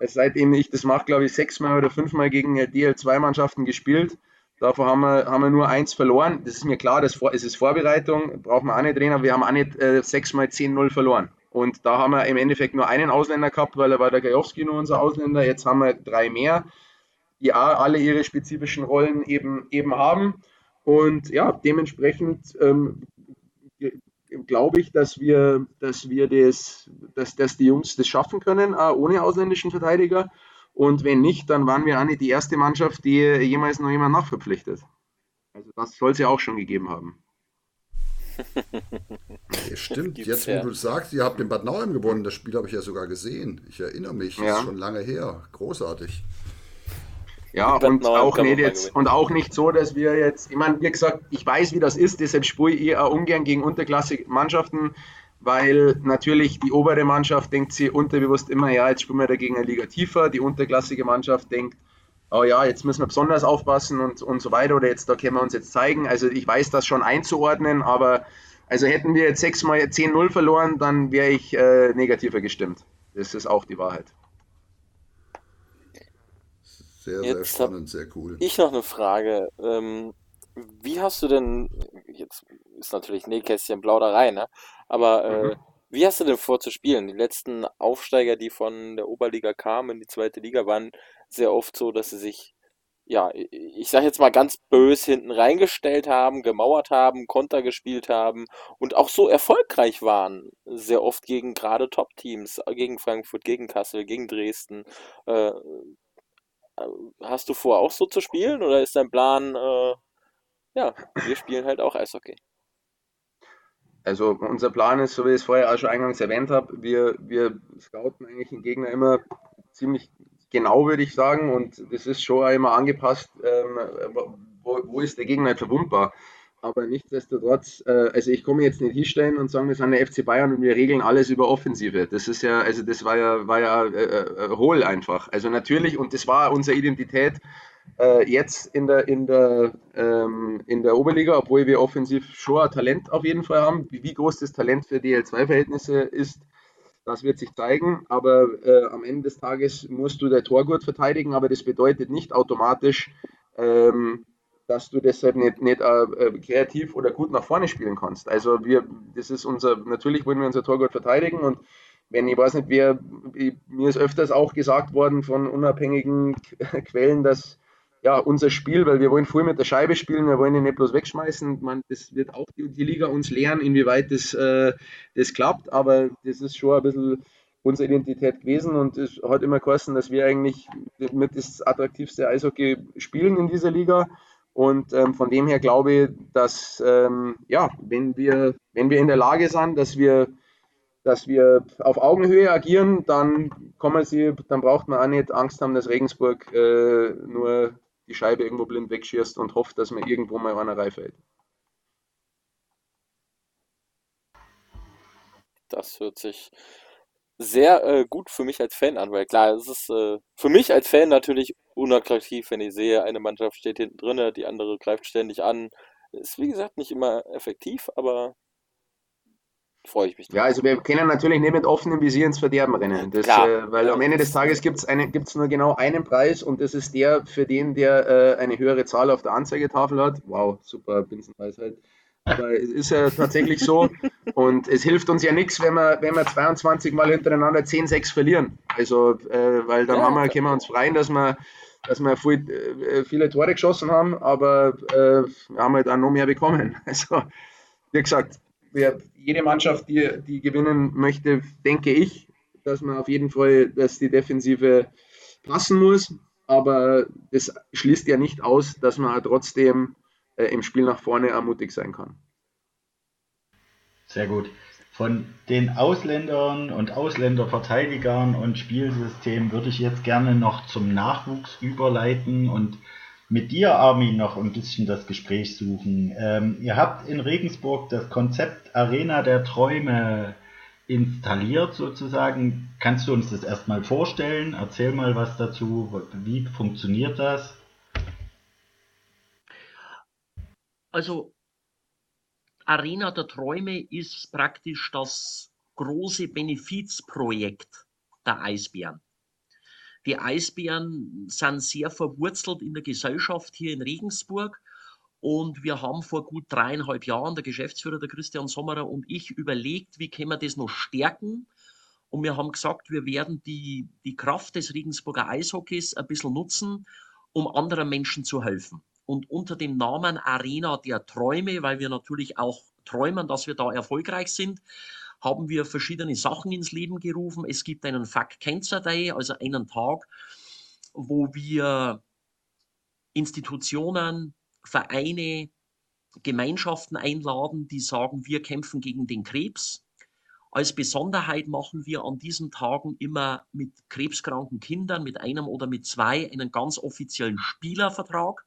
seitdem ich das mache, glaube ich, sechsmal oder fünfmal gegen DL2-Mannschaften gespielt. Davor haben wir, haben wir nur eins verloren. Das ist mir klar, das es ist Vorbereitung, braucht man auch nicht drehen, aber wir haben auch nicht äh, sechsmal 10-0 verloren. Und da haben wir im Endeffekt nur einen Ausländer gehabt, weil er war der Gajowski nur unser Ausländer. Jetzt haben wir drei mehr, die alle ihre spezifischen Rollen eben, eben haben. Und ja, dementsprechend ähm, glaube ich, dass wir, dass wir das, dass, dass die Jungs das schaffen können, auch ohne ausländischen Verteidiger. Und wenn nicht, dann waren wir auch nicht die erste Mannschaft, die jemals noch jemand nachverpflichtet. Also das soll es ja auch schon gegeben haben. Ja, stimmt, jetzt wo ja. du sagst, ihr habt den Bad Nauheim gewonnen, das Spiel habe ich ja sogar gesehen. Ich erinnere mich, ja. ist schon lange her. Großartig. Ja, und auch, nicht jetzt, und auch nicht so, dass wir jetzt, ich meine, wie gesagt, ich weiß, wie das ist, deshalb spiele ich eher ungern gegen unterklassige Mannschaften, weil natürlich die obere Mannschaft denkt sie unterbewusst immer, ja, jetzt spielen wir dagegen eine Liga tiefer, die unterklassige Mannschaft denkt, oh ja, jetzt müssen wir besonders aufpassen und, und so weiter oder jetzt da können wir uns jetzt zeigen. Also ich weiß das schon einzuordnen, aber also hätten wir jetzt 6 mal 10-0 verloren, dann wäre ich äh, negativer gestimmt. Das ist auch die Wahrheit. Sehr, sehr jetzt spannend, sehr cool. Ich noch eine Frage. Ähm, wie hast du denn, jetzt ist natürlich Nähkästchen Plauderei, ne? aber äh, mhm. Wie hast du denn vor zu spielen? Die letzten Aufsteiger, die von der Oberliga kamen in die zweite Liga, waren sehr oft so, dass sie sich ja, ich sage jetzt mal ganz bös hinten reingestellt haben, gemauert haben, Konter gespielt haben und auch so erfolgreich waren, sehr oft gegen gerade Top-Teams, gegen Frankfurt, gegen Kassel, gegen Dresden. Äh, äh, hast du vor, auch so zu spielen oder ist dein Plan, äh, ja, wir spielen halt auch Eishockey? Also unser Plan ist, so wie ich es vorher auch schon eingangs erwähnt habe, wir, wir scouten eigentlich den Gegner immer ziemlich genau, würde ich sagen. Und das ist schon immer angepasst, ähm, wo, wo, ist der Gegner verwundbar. Aber nichtsdestotrotz, äh, also ich komme jetzt nicht hinstellen und sagen, wir sind der FC Bayern und wir regeln alles über Offensive. Das ist ja, also das war ja, war ja äh, äh, hohl einfach. Also natürlich, und das war unsere Identität äh, jetzt in der, in, der, ähm, in der Oberliga, obwohl wir offensiv schon ein Talent auf jeden Fall haben. Wie, wie groß das Talent für DL2-Verhältnisse ist, das wird sich zeigen, aber äh, am Ende des Tages musst du der Tor gut verteidigen, aber das bedeutet nicht automatisch, ähm, dass du deshalb nicht, nicht äh, äh, kreativ oder gut nach vorne spielen kannst. Also wir, das ist unser, natürlich wollen wir unser Tor gut verteidigen und wenn ich weiß nicht, wer, mir ist öfters auch gesagt worden von unabhängigen Quellen, dass ja, unser Spiel, weil wir wollen früh mit der Scheibe spielen, wir wollen ihn nicht bloß wegschmeißen. Man, das wird auch die, die Liga uns lernen, inwieweit das, äh, das klappt, aber das ist schon ein bisschen unsere Identität gewesen und es hat immer geheißen, dass wir eigentlich mit das attraktivste Eishockey spielen in dieser Liga. Und ähm, von dem her glaube ich, dass ähm, ja, wenn wir, wenn wir in der Lage sind, dass wir, dass wir auf Augenhöhe agieren, dann kann sie, dann braucht man auch nicht Angst haben, dass Regensburg äh, nur die Scheibe irgendwo blind wegschießt und hofft, dass mir irgendwo mal einer reinfällt. Das hört sich sehr äh, gut für mich als Fan an, weil klar, es ist äh, für mich als Fan natürlich unattraktiv, wenn ich sehe, eine Mannschaft steht hinten drin, die andere greift ständig an. Ist wie gesagt nicht immer effektiv, aber freue ich mich. Drauf. Ja, also wir können natürlich nicht mit offenem Visier ins Verderben rennen. Das, äh, weil am Ende des Tages gibt es nur genau einen Preis und das ist der für den, der äh, eine höhere Zahl auf der Anzeigetafel hat. Wow, super Binsenweisheit. Aber es ist ja tatsächlich so und es hilft uns ja nichts, wenn wir, wenn wir 22 Mal hintereinander 10-6 verlieren. Also, äh, weil dann ja, haben wir, können wir uns freuen, dass wir, dass wir viel, äh, viele Tore geschossen haben, aber äh, wir haben halt auch noch mehr bekommen. Also, wie gesagt, wer, jede Mannschaft, die, die gewinnen möchte, denke ich, dass man auf jeden Fall, dass die Defensive passen muss. Aber das schließt ja nicht aus, dass man trotzdem äh, im Spiel nach vorne ermutig sein kann. Sehr gut. Von den Ausländern und Ausländerverteidigern und Spielsystemen würde ich jetzt gerne noch zum Nachwuchs überleiten und mit dir, Armin, noch ein bisschen das Gespräch suchen. Ähm, ihr habt in Regensburg das Konzept Arena der Träume installiert sozusagen. Kannst du uns das erstmal vorstellen? Erzähl mal was dazu. Wie funktioniert das? Also Arena der Träume ist praktisch das große Benefizprojekt der Eisbären. Die Eisbären sind sehr verwurzelt in der Gesellschaft hier in Regensburg. Und wir haben vor gut dreieinhalb Jahren, der Geschäftsführer, der Christian Sommerer und ich, überlegt, wie können wir das noch stärken. Und wir haben gesagt, wir werden die, die Kraft des Regensburger Eishockeys ein bisschen nutzen, um anderen Menschen zu helfen. Und unter dem Namen Arena der Träume, weil wir natürlich auch träumen, dass wir da erfolgreich sind, haben wir verschiedene Sachen ins Leben gerufen. Es gibt einen Fuck Cancer Day, also einen Tag, wo wir Institutionen, Vereine, Gemeinschaften einladen, die sagen, wir kämpfen gegen den Krebs. Als Besonderheit machen wir an diesen Tagen immer mit krebskranken Kindern, mit einem oder mit zwei, einen ganz offiziellen Spielervertrag.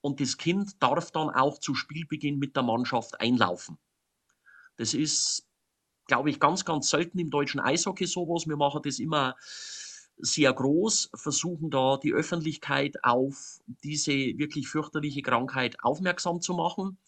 Und das Kind darf dann auch zu Spielbeginn mit der Mannschaft einlaufen. Das ist glaube ich, ganz, ganz selten im deutschen Eishockey sowas. Wir machen das immer sehr groß, versuchen da die Öffentlichkeit auf diese wirklich fürchterliche Krankheit aufmerksam zu machen.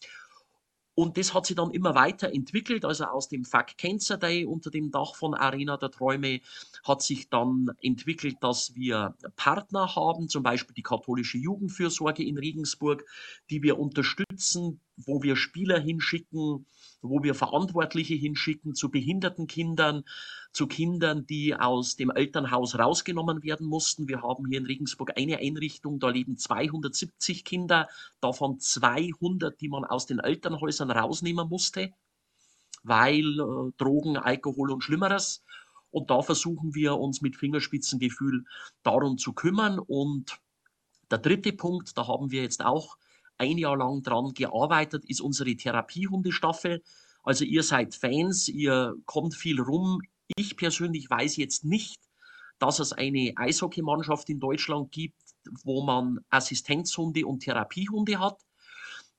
Und das hat sich dann immer weiterentwickelt. Also aus dem Fuck Cancer Day unter dem Dach von Arena der Träume hat sich dann entwickelt, dass wir Partner haben, zum Beispiel die katholische Jugendfürsorge in Regensburg, die wir unterstützen wo wir Spieler hinschicken, wo wir Verantwortliche hinschicken zu behinderten Kindern, zu Kindern, die aus dem Elternhaus rausgenommen werden mussten. Wir haben hier in Regensburg eine Einrichtung, da leben 270 Kinder, davon 200, die man aus den Elternhäusern rausnehmen musste, weil äh, Drogen, Alkohol und Schlimmeres. Und da versuchen wir uns mit Fingerspitzengefühl darum zu kümmern. Und der dritte Punkt, da haben wir jetzt auch ein Jahr lang dran gearbeitet, ist unsere Therapiehundestaffel. Also ihr seid Fans, ihr kommt viel rum. Ich persönlich weiß jetzt nicht, dass es eine Eishockeymannschaft in Deutschland gibt, wo man Assistenzhunde und Therapiehunde hat.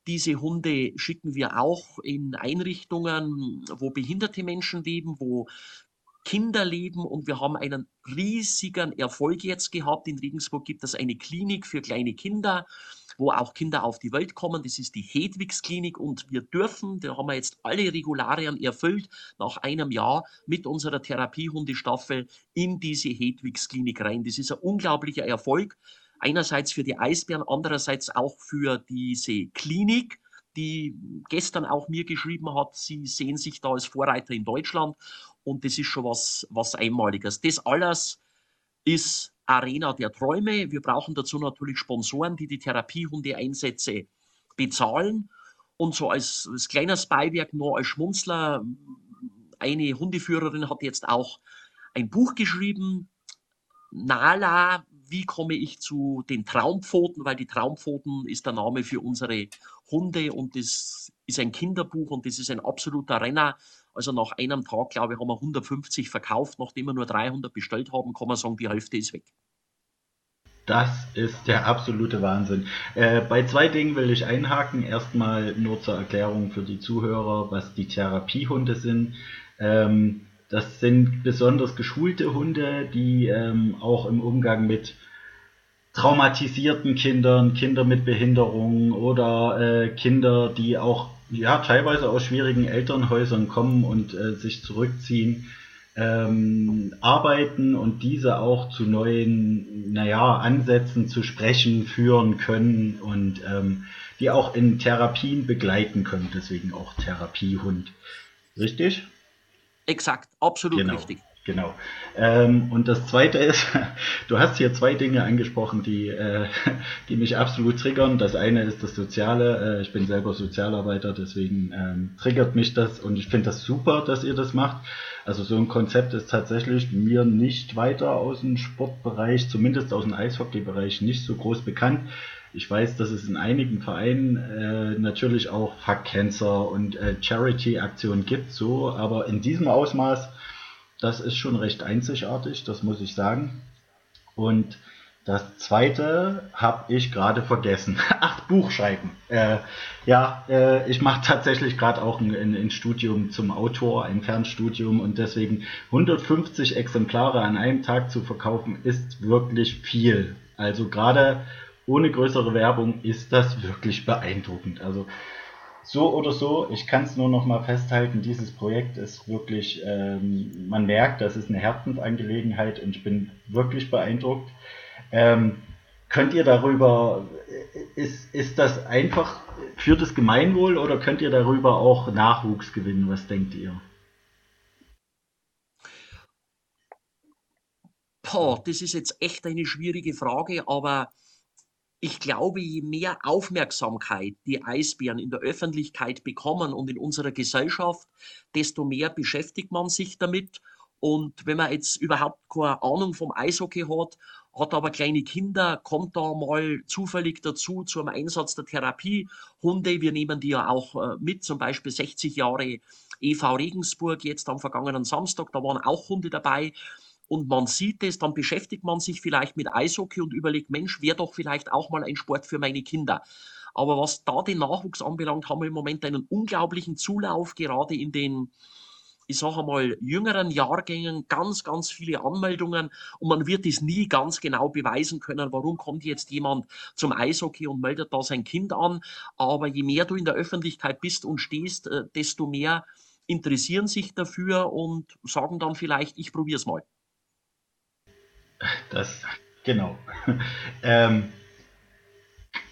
Diese Hunde schicken wir auch in Einrichtungen, wo behinderte Menschen leben, wo Kinder leben und wir haben einen riesigen Erfolg jetzt gehabt. In Regensburg gibt es eine Klinik für kleine Kinder wo auch Kinder auf die Welt kommen. Das ist die Hedwigsklinik und wir dürfen, da haben wir jetzt alle Regularien erfüllt, nach einem Jahr mit unserer Therapiehundestaffel in diese Hedwigsklinik rein. Das ist ein unglaublicher Erfolg. Einerseits für die Eisbären, andererseits auch für diese Klinik, die gestern auch mir geschrieben hat, sie sehen sich da als Vorreiter in Deutschland und das ist schon was, was Einmaliges. Das alles ist Arena der Träume. Wir brauchen dazu natürlich Sponsoren, die die Therapiehunde-Einsätze bezahlen. Und so als, als kleines Beiwerk nur als Schmunzler, eine Hundeführerin hat jetzt auch ein Buch geschrieben, Nala, wie komme ich zu den Traumpfoten, weil die Traumpfoten ist der Name für unsere Hunde und das ist ein Kinderbuch und das ist ein absoluter Renner. Also nach einem Tag, glaube ich, haben wir 150 verkauft. Nachdem wir nur 300 bestellt haben, kann man sagen, die Hälfte ist weg. Das ist der absolute Wahnsinn. Äh, bei zwei Dingen will ich einhaken. Erstmal nur zur Erklärung für die Zuhörer, was die Therapiehunde sind. Ähm, das sind besonders geschulte Hunde, die ähm, auch im Umgang mit traumatisierten Kindern, Kinder mit Behinderungen oder äh, Kinder, die auch ja teilweise aus schwierigen Elternhäusern kommen und äh, sich zurückziehen, ähm, arbeiten und diese auch zu neuen, naja, Ansätzen zu sprechen führen können und ähm, die auch in Therapien begleiten können, deswegen auch Therapiehund. Richtig? Exakt, absolut genau. richtig. Genau. Ähm, und das Zweite ist, du hast hier zwei Dinge angesprochen, die, äh, die mich absolut triggern. Das eine ist das Soziale. Äh, ich bin selber Sozialarbeiter, deswegen ähm, triggert mich das und ich finde das super, dass ihr das macht. Also so ein Konzept ist tatsächlich mir nicht weiter aus dem Sportbereich, zumindest aus dem Eishockeybereich, nicht so groß bekannt. Ich weiß, dass es in einigen Vereinen äh, natürlich auch Fuck Cancer und äh, Charity-Aktionen gibt, so, aber in diesem Ausmaß das ist schon recht einzigartig, das muss ich sagen. Und das zweite habe ich gerade vergessen. Ach, Buchschreiben. Äh, ja, äh, ich mache tatsächlich gerade auch ein, ein, ein, Studium zum Autor, ein Fernstudium und deswegen 150 Exemplare an einem Tag zu verkaufen ist wirklich viel. Also gerade ohne größere Werbung ist das wirklich beeindruckend. Also so oder so, ich kann es nur noch mal festhalten, dieses Projekt ist wirklich, ähm, man merkt, das ist eine Herzensangelegenheit und ich bin wirklich beeindruckt. Ähm, könnt ihr darüber, ist, ist das einfach für das Gemeinwohl oder könnt ihr darüber auch Nachwuchs gewinnen? Was denkt ihr? Boah, das ist jetzt echt eine schwierige Frage, aber ich glaube, je mehr Aufmerksamkeit die Eisbären in der Öffentlichkeit bekommen und in unserer Gesellschaft, desto mehr beschäftigt man sich damit. Und wenn man jetzt überhaupt keine Ahnung vom Eishockey hat, hat aber kleine Kinder, kommt da mal zufällig dazu zum Einsatz der Therapiehunde. Wir nehmen die ja auch äh, mit, zum Beispiel 60 Jahre EV Regensburg, jetzt am vergangenen Samstag, da waren auch Hunde dabei und man sieht es, dann beschäftigt man sich vielleicht mit Eishockey und überlegt, Mensch, wäre doch vielleicht auch mal ein Sport für meine Kinder. Aber was da den Nachwuchs anbelangt, haben wir im Moment einen unglaublichen Zulauf, gerade in den, ich sage mal, jüngeren Jahrgängen, ganz, ganz viele Anmeldungen und man wird es nie ganz genau beweisen können, warum kommt jetzt jemand zum Eishockey und meldet da sein Kind an. Aber je mehr du in der Öffentlichkeit bist und stehst, äh, desto mehr interessieren sich dafür und sagen dann vielleicht, ich probiere es mal. Das, genau. Ähm,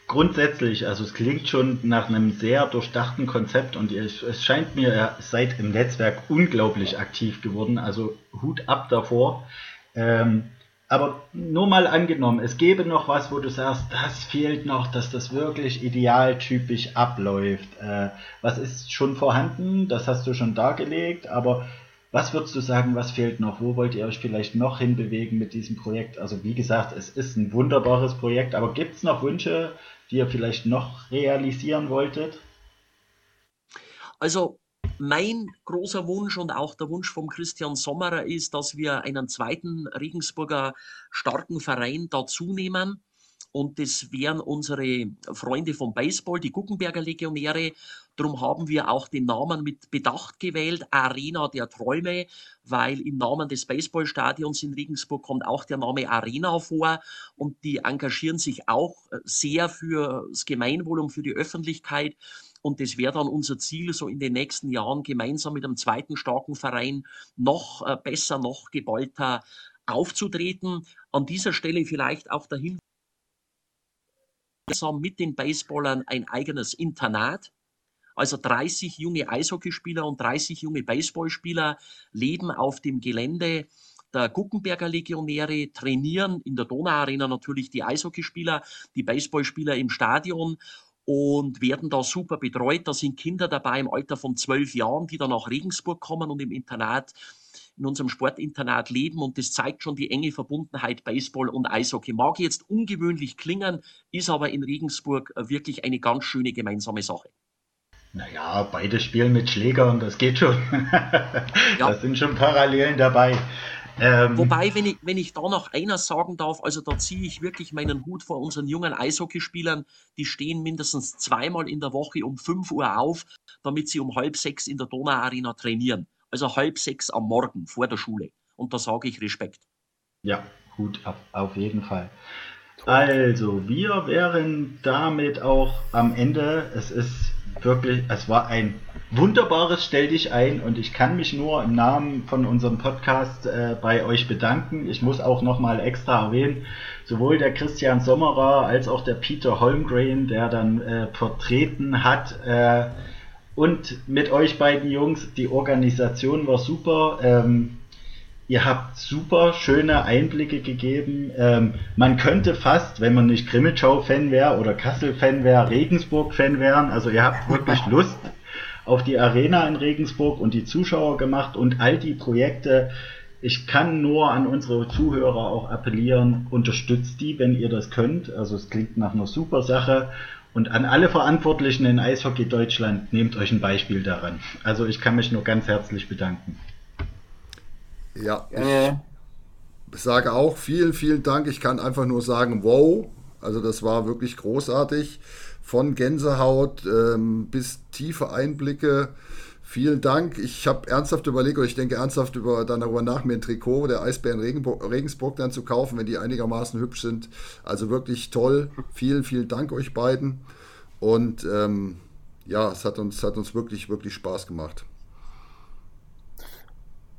grundsätzlich, also es klingt schon nach einem sehr durchdachten Konzept und es, es scheint mir, ihr seid im Netzwerk unglaublich aktiv geworden, also Hut ab davor. Ähm, aber nur mal angenommen, es gäbe noch was, wo du sagst, das fehlt noch, dass das wirklich idealtypisch abläuft. Äh, was ist schon vorhanden? Das hast du schon dargelegt, aber was würdest du sagen, was fehlt noch? Wo wollt ihr euch vielleicht noch hinbewegen mit diesem Projekt? Also wie gesagt, es ist ein wunderbares Projekt, aber gibt es noch Wünsche, die ihr vielleicht noch realisieren wolltet? Also mein großer Wunsch und auch der Wunsch vom Christian Sommerer ist, dass wir einen zweiten Regensburger starken Verein dazu nehmen. Und das wären unsere Freunde vom Baseball, die Guckenberger Legionäre. Darum haben wir auch den Namen mit Bedacht gewählt, Arena der Träume, weil im Namen des Baseballstadions in Regensburg kommt auch der Name Arena vor und die engagieren sich auch sehr für das Gemeinwohl und für die Öffentlichkeit. Und das wäre dann unser Ziel, so in den nächsten Jahren gemeinsam mit einem zweiten starken Verein noch äh, besser, noch geballter aufzutreten. An dieser Stelle vielleicht auch dahin mit den Baseballern ein eigenes Internat. Also 30 junge Eishockeyspieler und 30 junge Baseballspieler leben auf dem Gelände der Guckenberger Legionäre, trainieren in der Donauarena natürlich die Eishockeyspieler, die Baseballspieler im Stadion und werden da super betreut. Da sind Kinder dabei im Alter von zwölf Jahren, die dann nach Regensburg kommen und im Internat, in unserem Sportinternat leben. Und das zeigt schon die enge Verbundenheit Baseball und Eishockey. Mag jetzt ungewöhnlich klingen, ist aber in Regensburg wirklich eine ganz schöne gemeinsame Sache. Naja, beide spielen mit Schlägern, das geht schon. ja. Da sind schon Parallelen dabei. Ähm, Wobei, wenn ich, wenn ich da noch einer sagen darf, also da ziehe ich wirklich meinen Hut vor unseren jungen Eishockeyspielern. Die stehen mindestens zweimal in der Woche um 5 Uhr auf, damit sie um halb sechs in der Donauarena trainieren. Also halb sechs am Morgen vor der Schule. Und da sage ich Respekt. Ja, Hut auf, auf jeden Fall. Also, wir wären damit auch am Ende. Es ist wirklich, es war ein wunderbares Stell dich ein und ich kann mich nur im Namen von unserem Podcast äh, bei euch bedanken. Ich muss auch nochmal extra erwähnen, sowohl der Christian Sommerer als auch der Peter Holmgren, der dann äh, vertreten hat. Äh, und mit euch beiden Jungs, die Organisation war super. Ähm, ihr habt super schöne Einblicke gegeben. Ähm, man könnte fast, wenn man nicht Grimmitschau-Fan wäre oder Kassel-Fan wäre, Regensburg-Fan wären. Also ihr habt wirklich Lust auf die Arena in Regensburg und die Zuschauer gemacht und all die Projekte. Ich kann nur an unsere Zuhörer auch appellieren, unterstützt die, wenn ihr das könnt. Also es klingt nach einer super Sache. Und an alle Verantwortlichen in Eishockey Deutschland, nehmt euch ein Beispiel daran. Also ich kann mich nur ganz herzlich bedanken. Ja, ich sage auch vielen, vielen Dank. Ich kann einfach nur sagen, wow, also das war wirklich großartig von Gänsehaut ähm, bis tiefe Einblicke. Vielen Dank. Ich habe ernsthaft überlegt, oder ich denke ernsthaft über, dann darüber nach, mir ein Trikot der Eisbären Regenburg, Regensburg dann zu kaufen, wenn die einigermaßen hübsch sind. Also wirklich toll. Vielen, vielen Dank euch beiden. Und ähm, ja, es hat uns, hat uns wirklich, wirklich Spaß gemacht.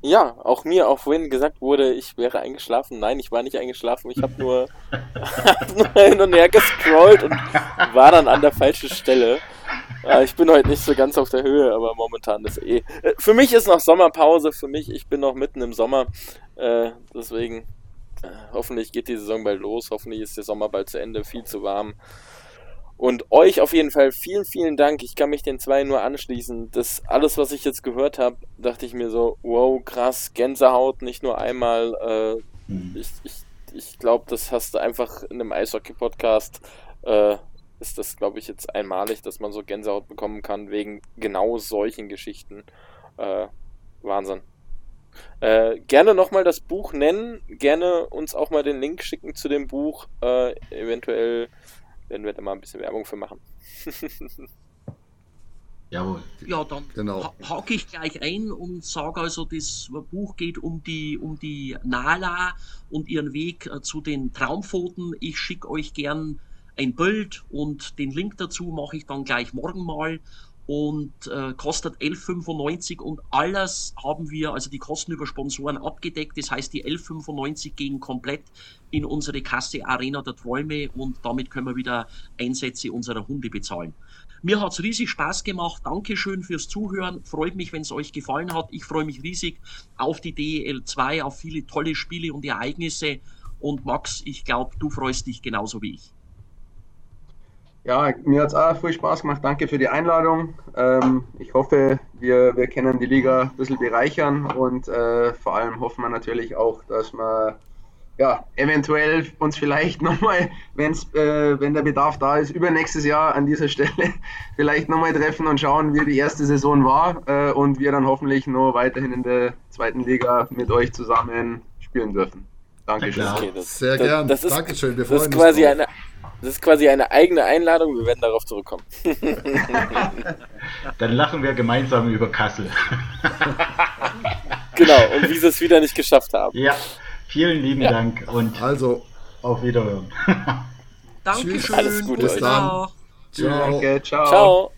Ja, auch mir, auch vorhin gesagt wurde, ich wäre eingeschlafen. Nein, ich war nicht eingeschlafen. Ich habe nur, hab nur hin und her gescrollt und war dann an der falschen Stelle. ich bin heute nicht so ganz auf der Höhe, aber momentan ist eh. Für mich ist noch Sommerpause. Für mich, ich bin noch mitten im Sommer. Äh, deswegen, äh, hoffentlich geht die Saison bald los. Hoffentlich ist der Sommer bald zu Ende. Viel zu warm. Und euch auf jeden Fall vielen, vielen Dank. Ich kann mich den zwei nur anschließen. Das alles, was ich jetzt gehört habe, dachte ich mir so, wow, krass, Gänsehaut, nicht nur einmal. Äh, mhm. Ich, ich, ich glaube, das hast du einfach in einem Eishockey-Podcast. Äh, ist das, glaube ich, jetzt einmalig, dass man so Gänsehaut bekommen kann, wegen genau solchen Geschichten. Äh, Wahnsinn. Äh, gerne nochmal das Buch nennen, gerne uns auch mal den Link schicken zu dem Buch. Äh, eventuell werden wir da mal ein bisschen Werbung für machen. Jawohl. Ja, dann genau. hake ich gleich ein und sage also, das Buch geht um die, um die Nala und ihren Weg äh, zu den Traumpfoten. Ich schicke euch gern ein Bild und den Link dazu mache ich dann gleich morgen mal. Und äh, kostet 11,95 und alles haben wir, also die Kosten über Sponsoren abgedeckt. Das heißt, die 11,95 gehen komplett in unsere Kasse Arena der Träume und damit können wir wieder Einsätze unserer Hunde bezahlen. Mir hat's riesig Spaß gemacht. Dankeschön fürs Zuhören. Freut mich, wenn es euch gefallen hat. Ich freue mich riesig auf die DEL 2, auf viele tolle Spiele und Ereignisse. Und Max, ich glaube, du freust dich genauso wie ich. Ja, mir hat es auch viel Spaß gemacht. Danke für die Einladung. Ähm, ich hoffe, wir, wir können die Liga ein bisschen bereichern und äh, vor allem hoffen wir natürlich auch, dass wir ja, eventuell uns vielleicht nochmal, wenn's, äh, wenn der Bedarf da ist, übernächstes Jahr an dieser Stelle vielleicht nochmal treffen und schauen, wie die erste Saison war äh, und wir dann hoffentlich noch weiterhin in der zweiten Liga mit euch zusammen spielen dürfen. Dankeschön. Okay, das, Sehr gern. Das ist, Dankeschön. Wir freuen das ist quasi drauf. eine das ist quasi eine eigene Einladung, wir werden darauf zurückkommen. Dann lachen wir gemeinsam über Kassel. genau, und wie sie es wieder nicht geschafft haben. Ja, vielen lieben ja. Dank und also auf Wiederhören. Dankeschön. Alles Gute. Bis dann. Ciao. Danke, ciao. Ciao.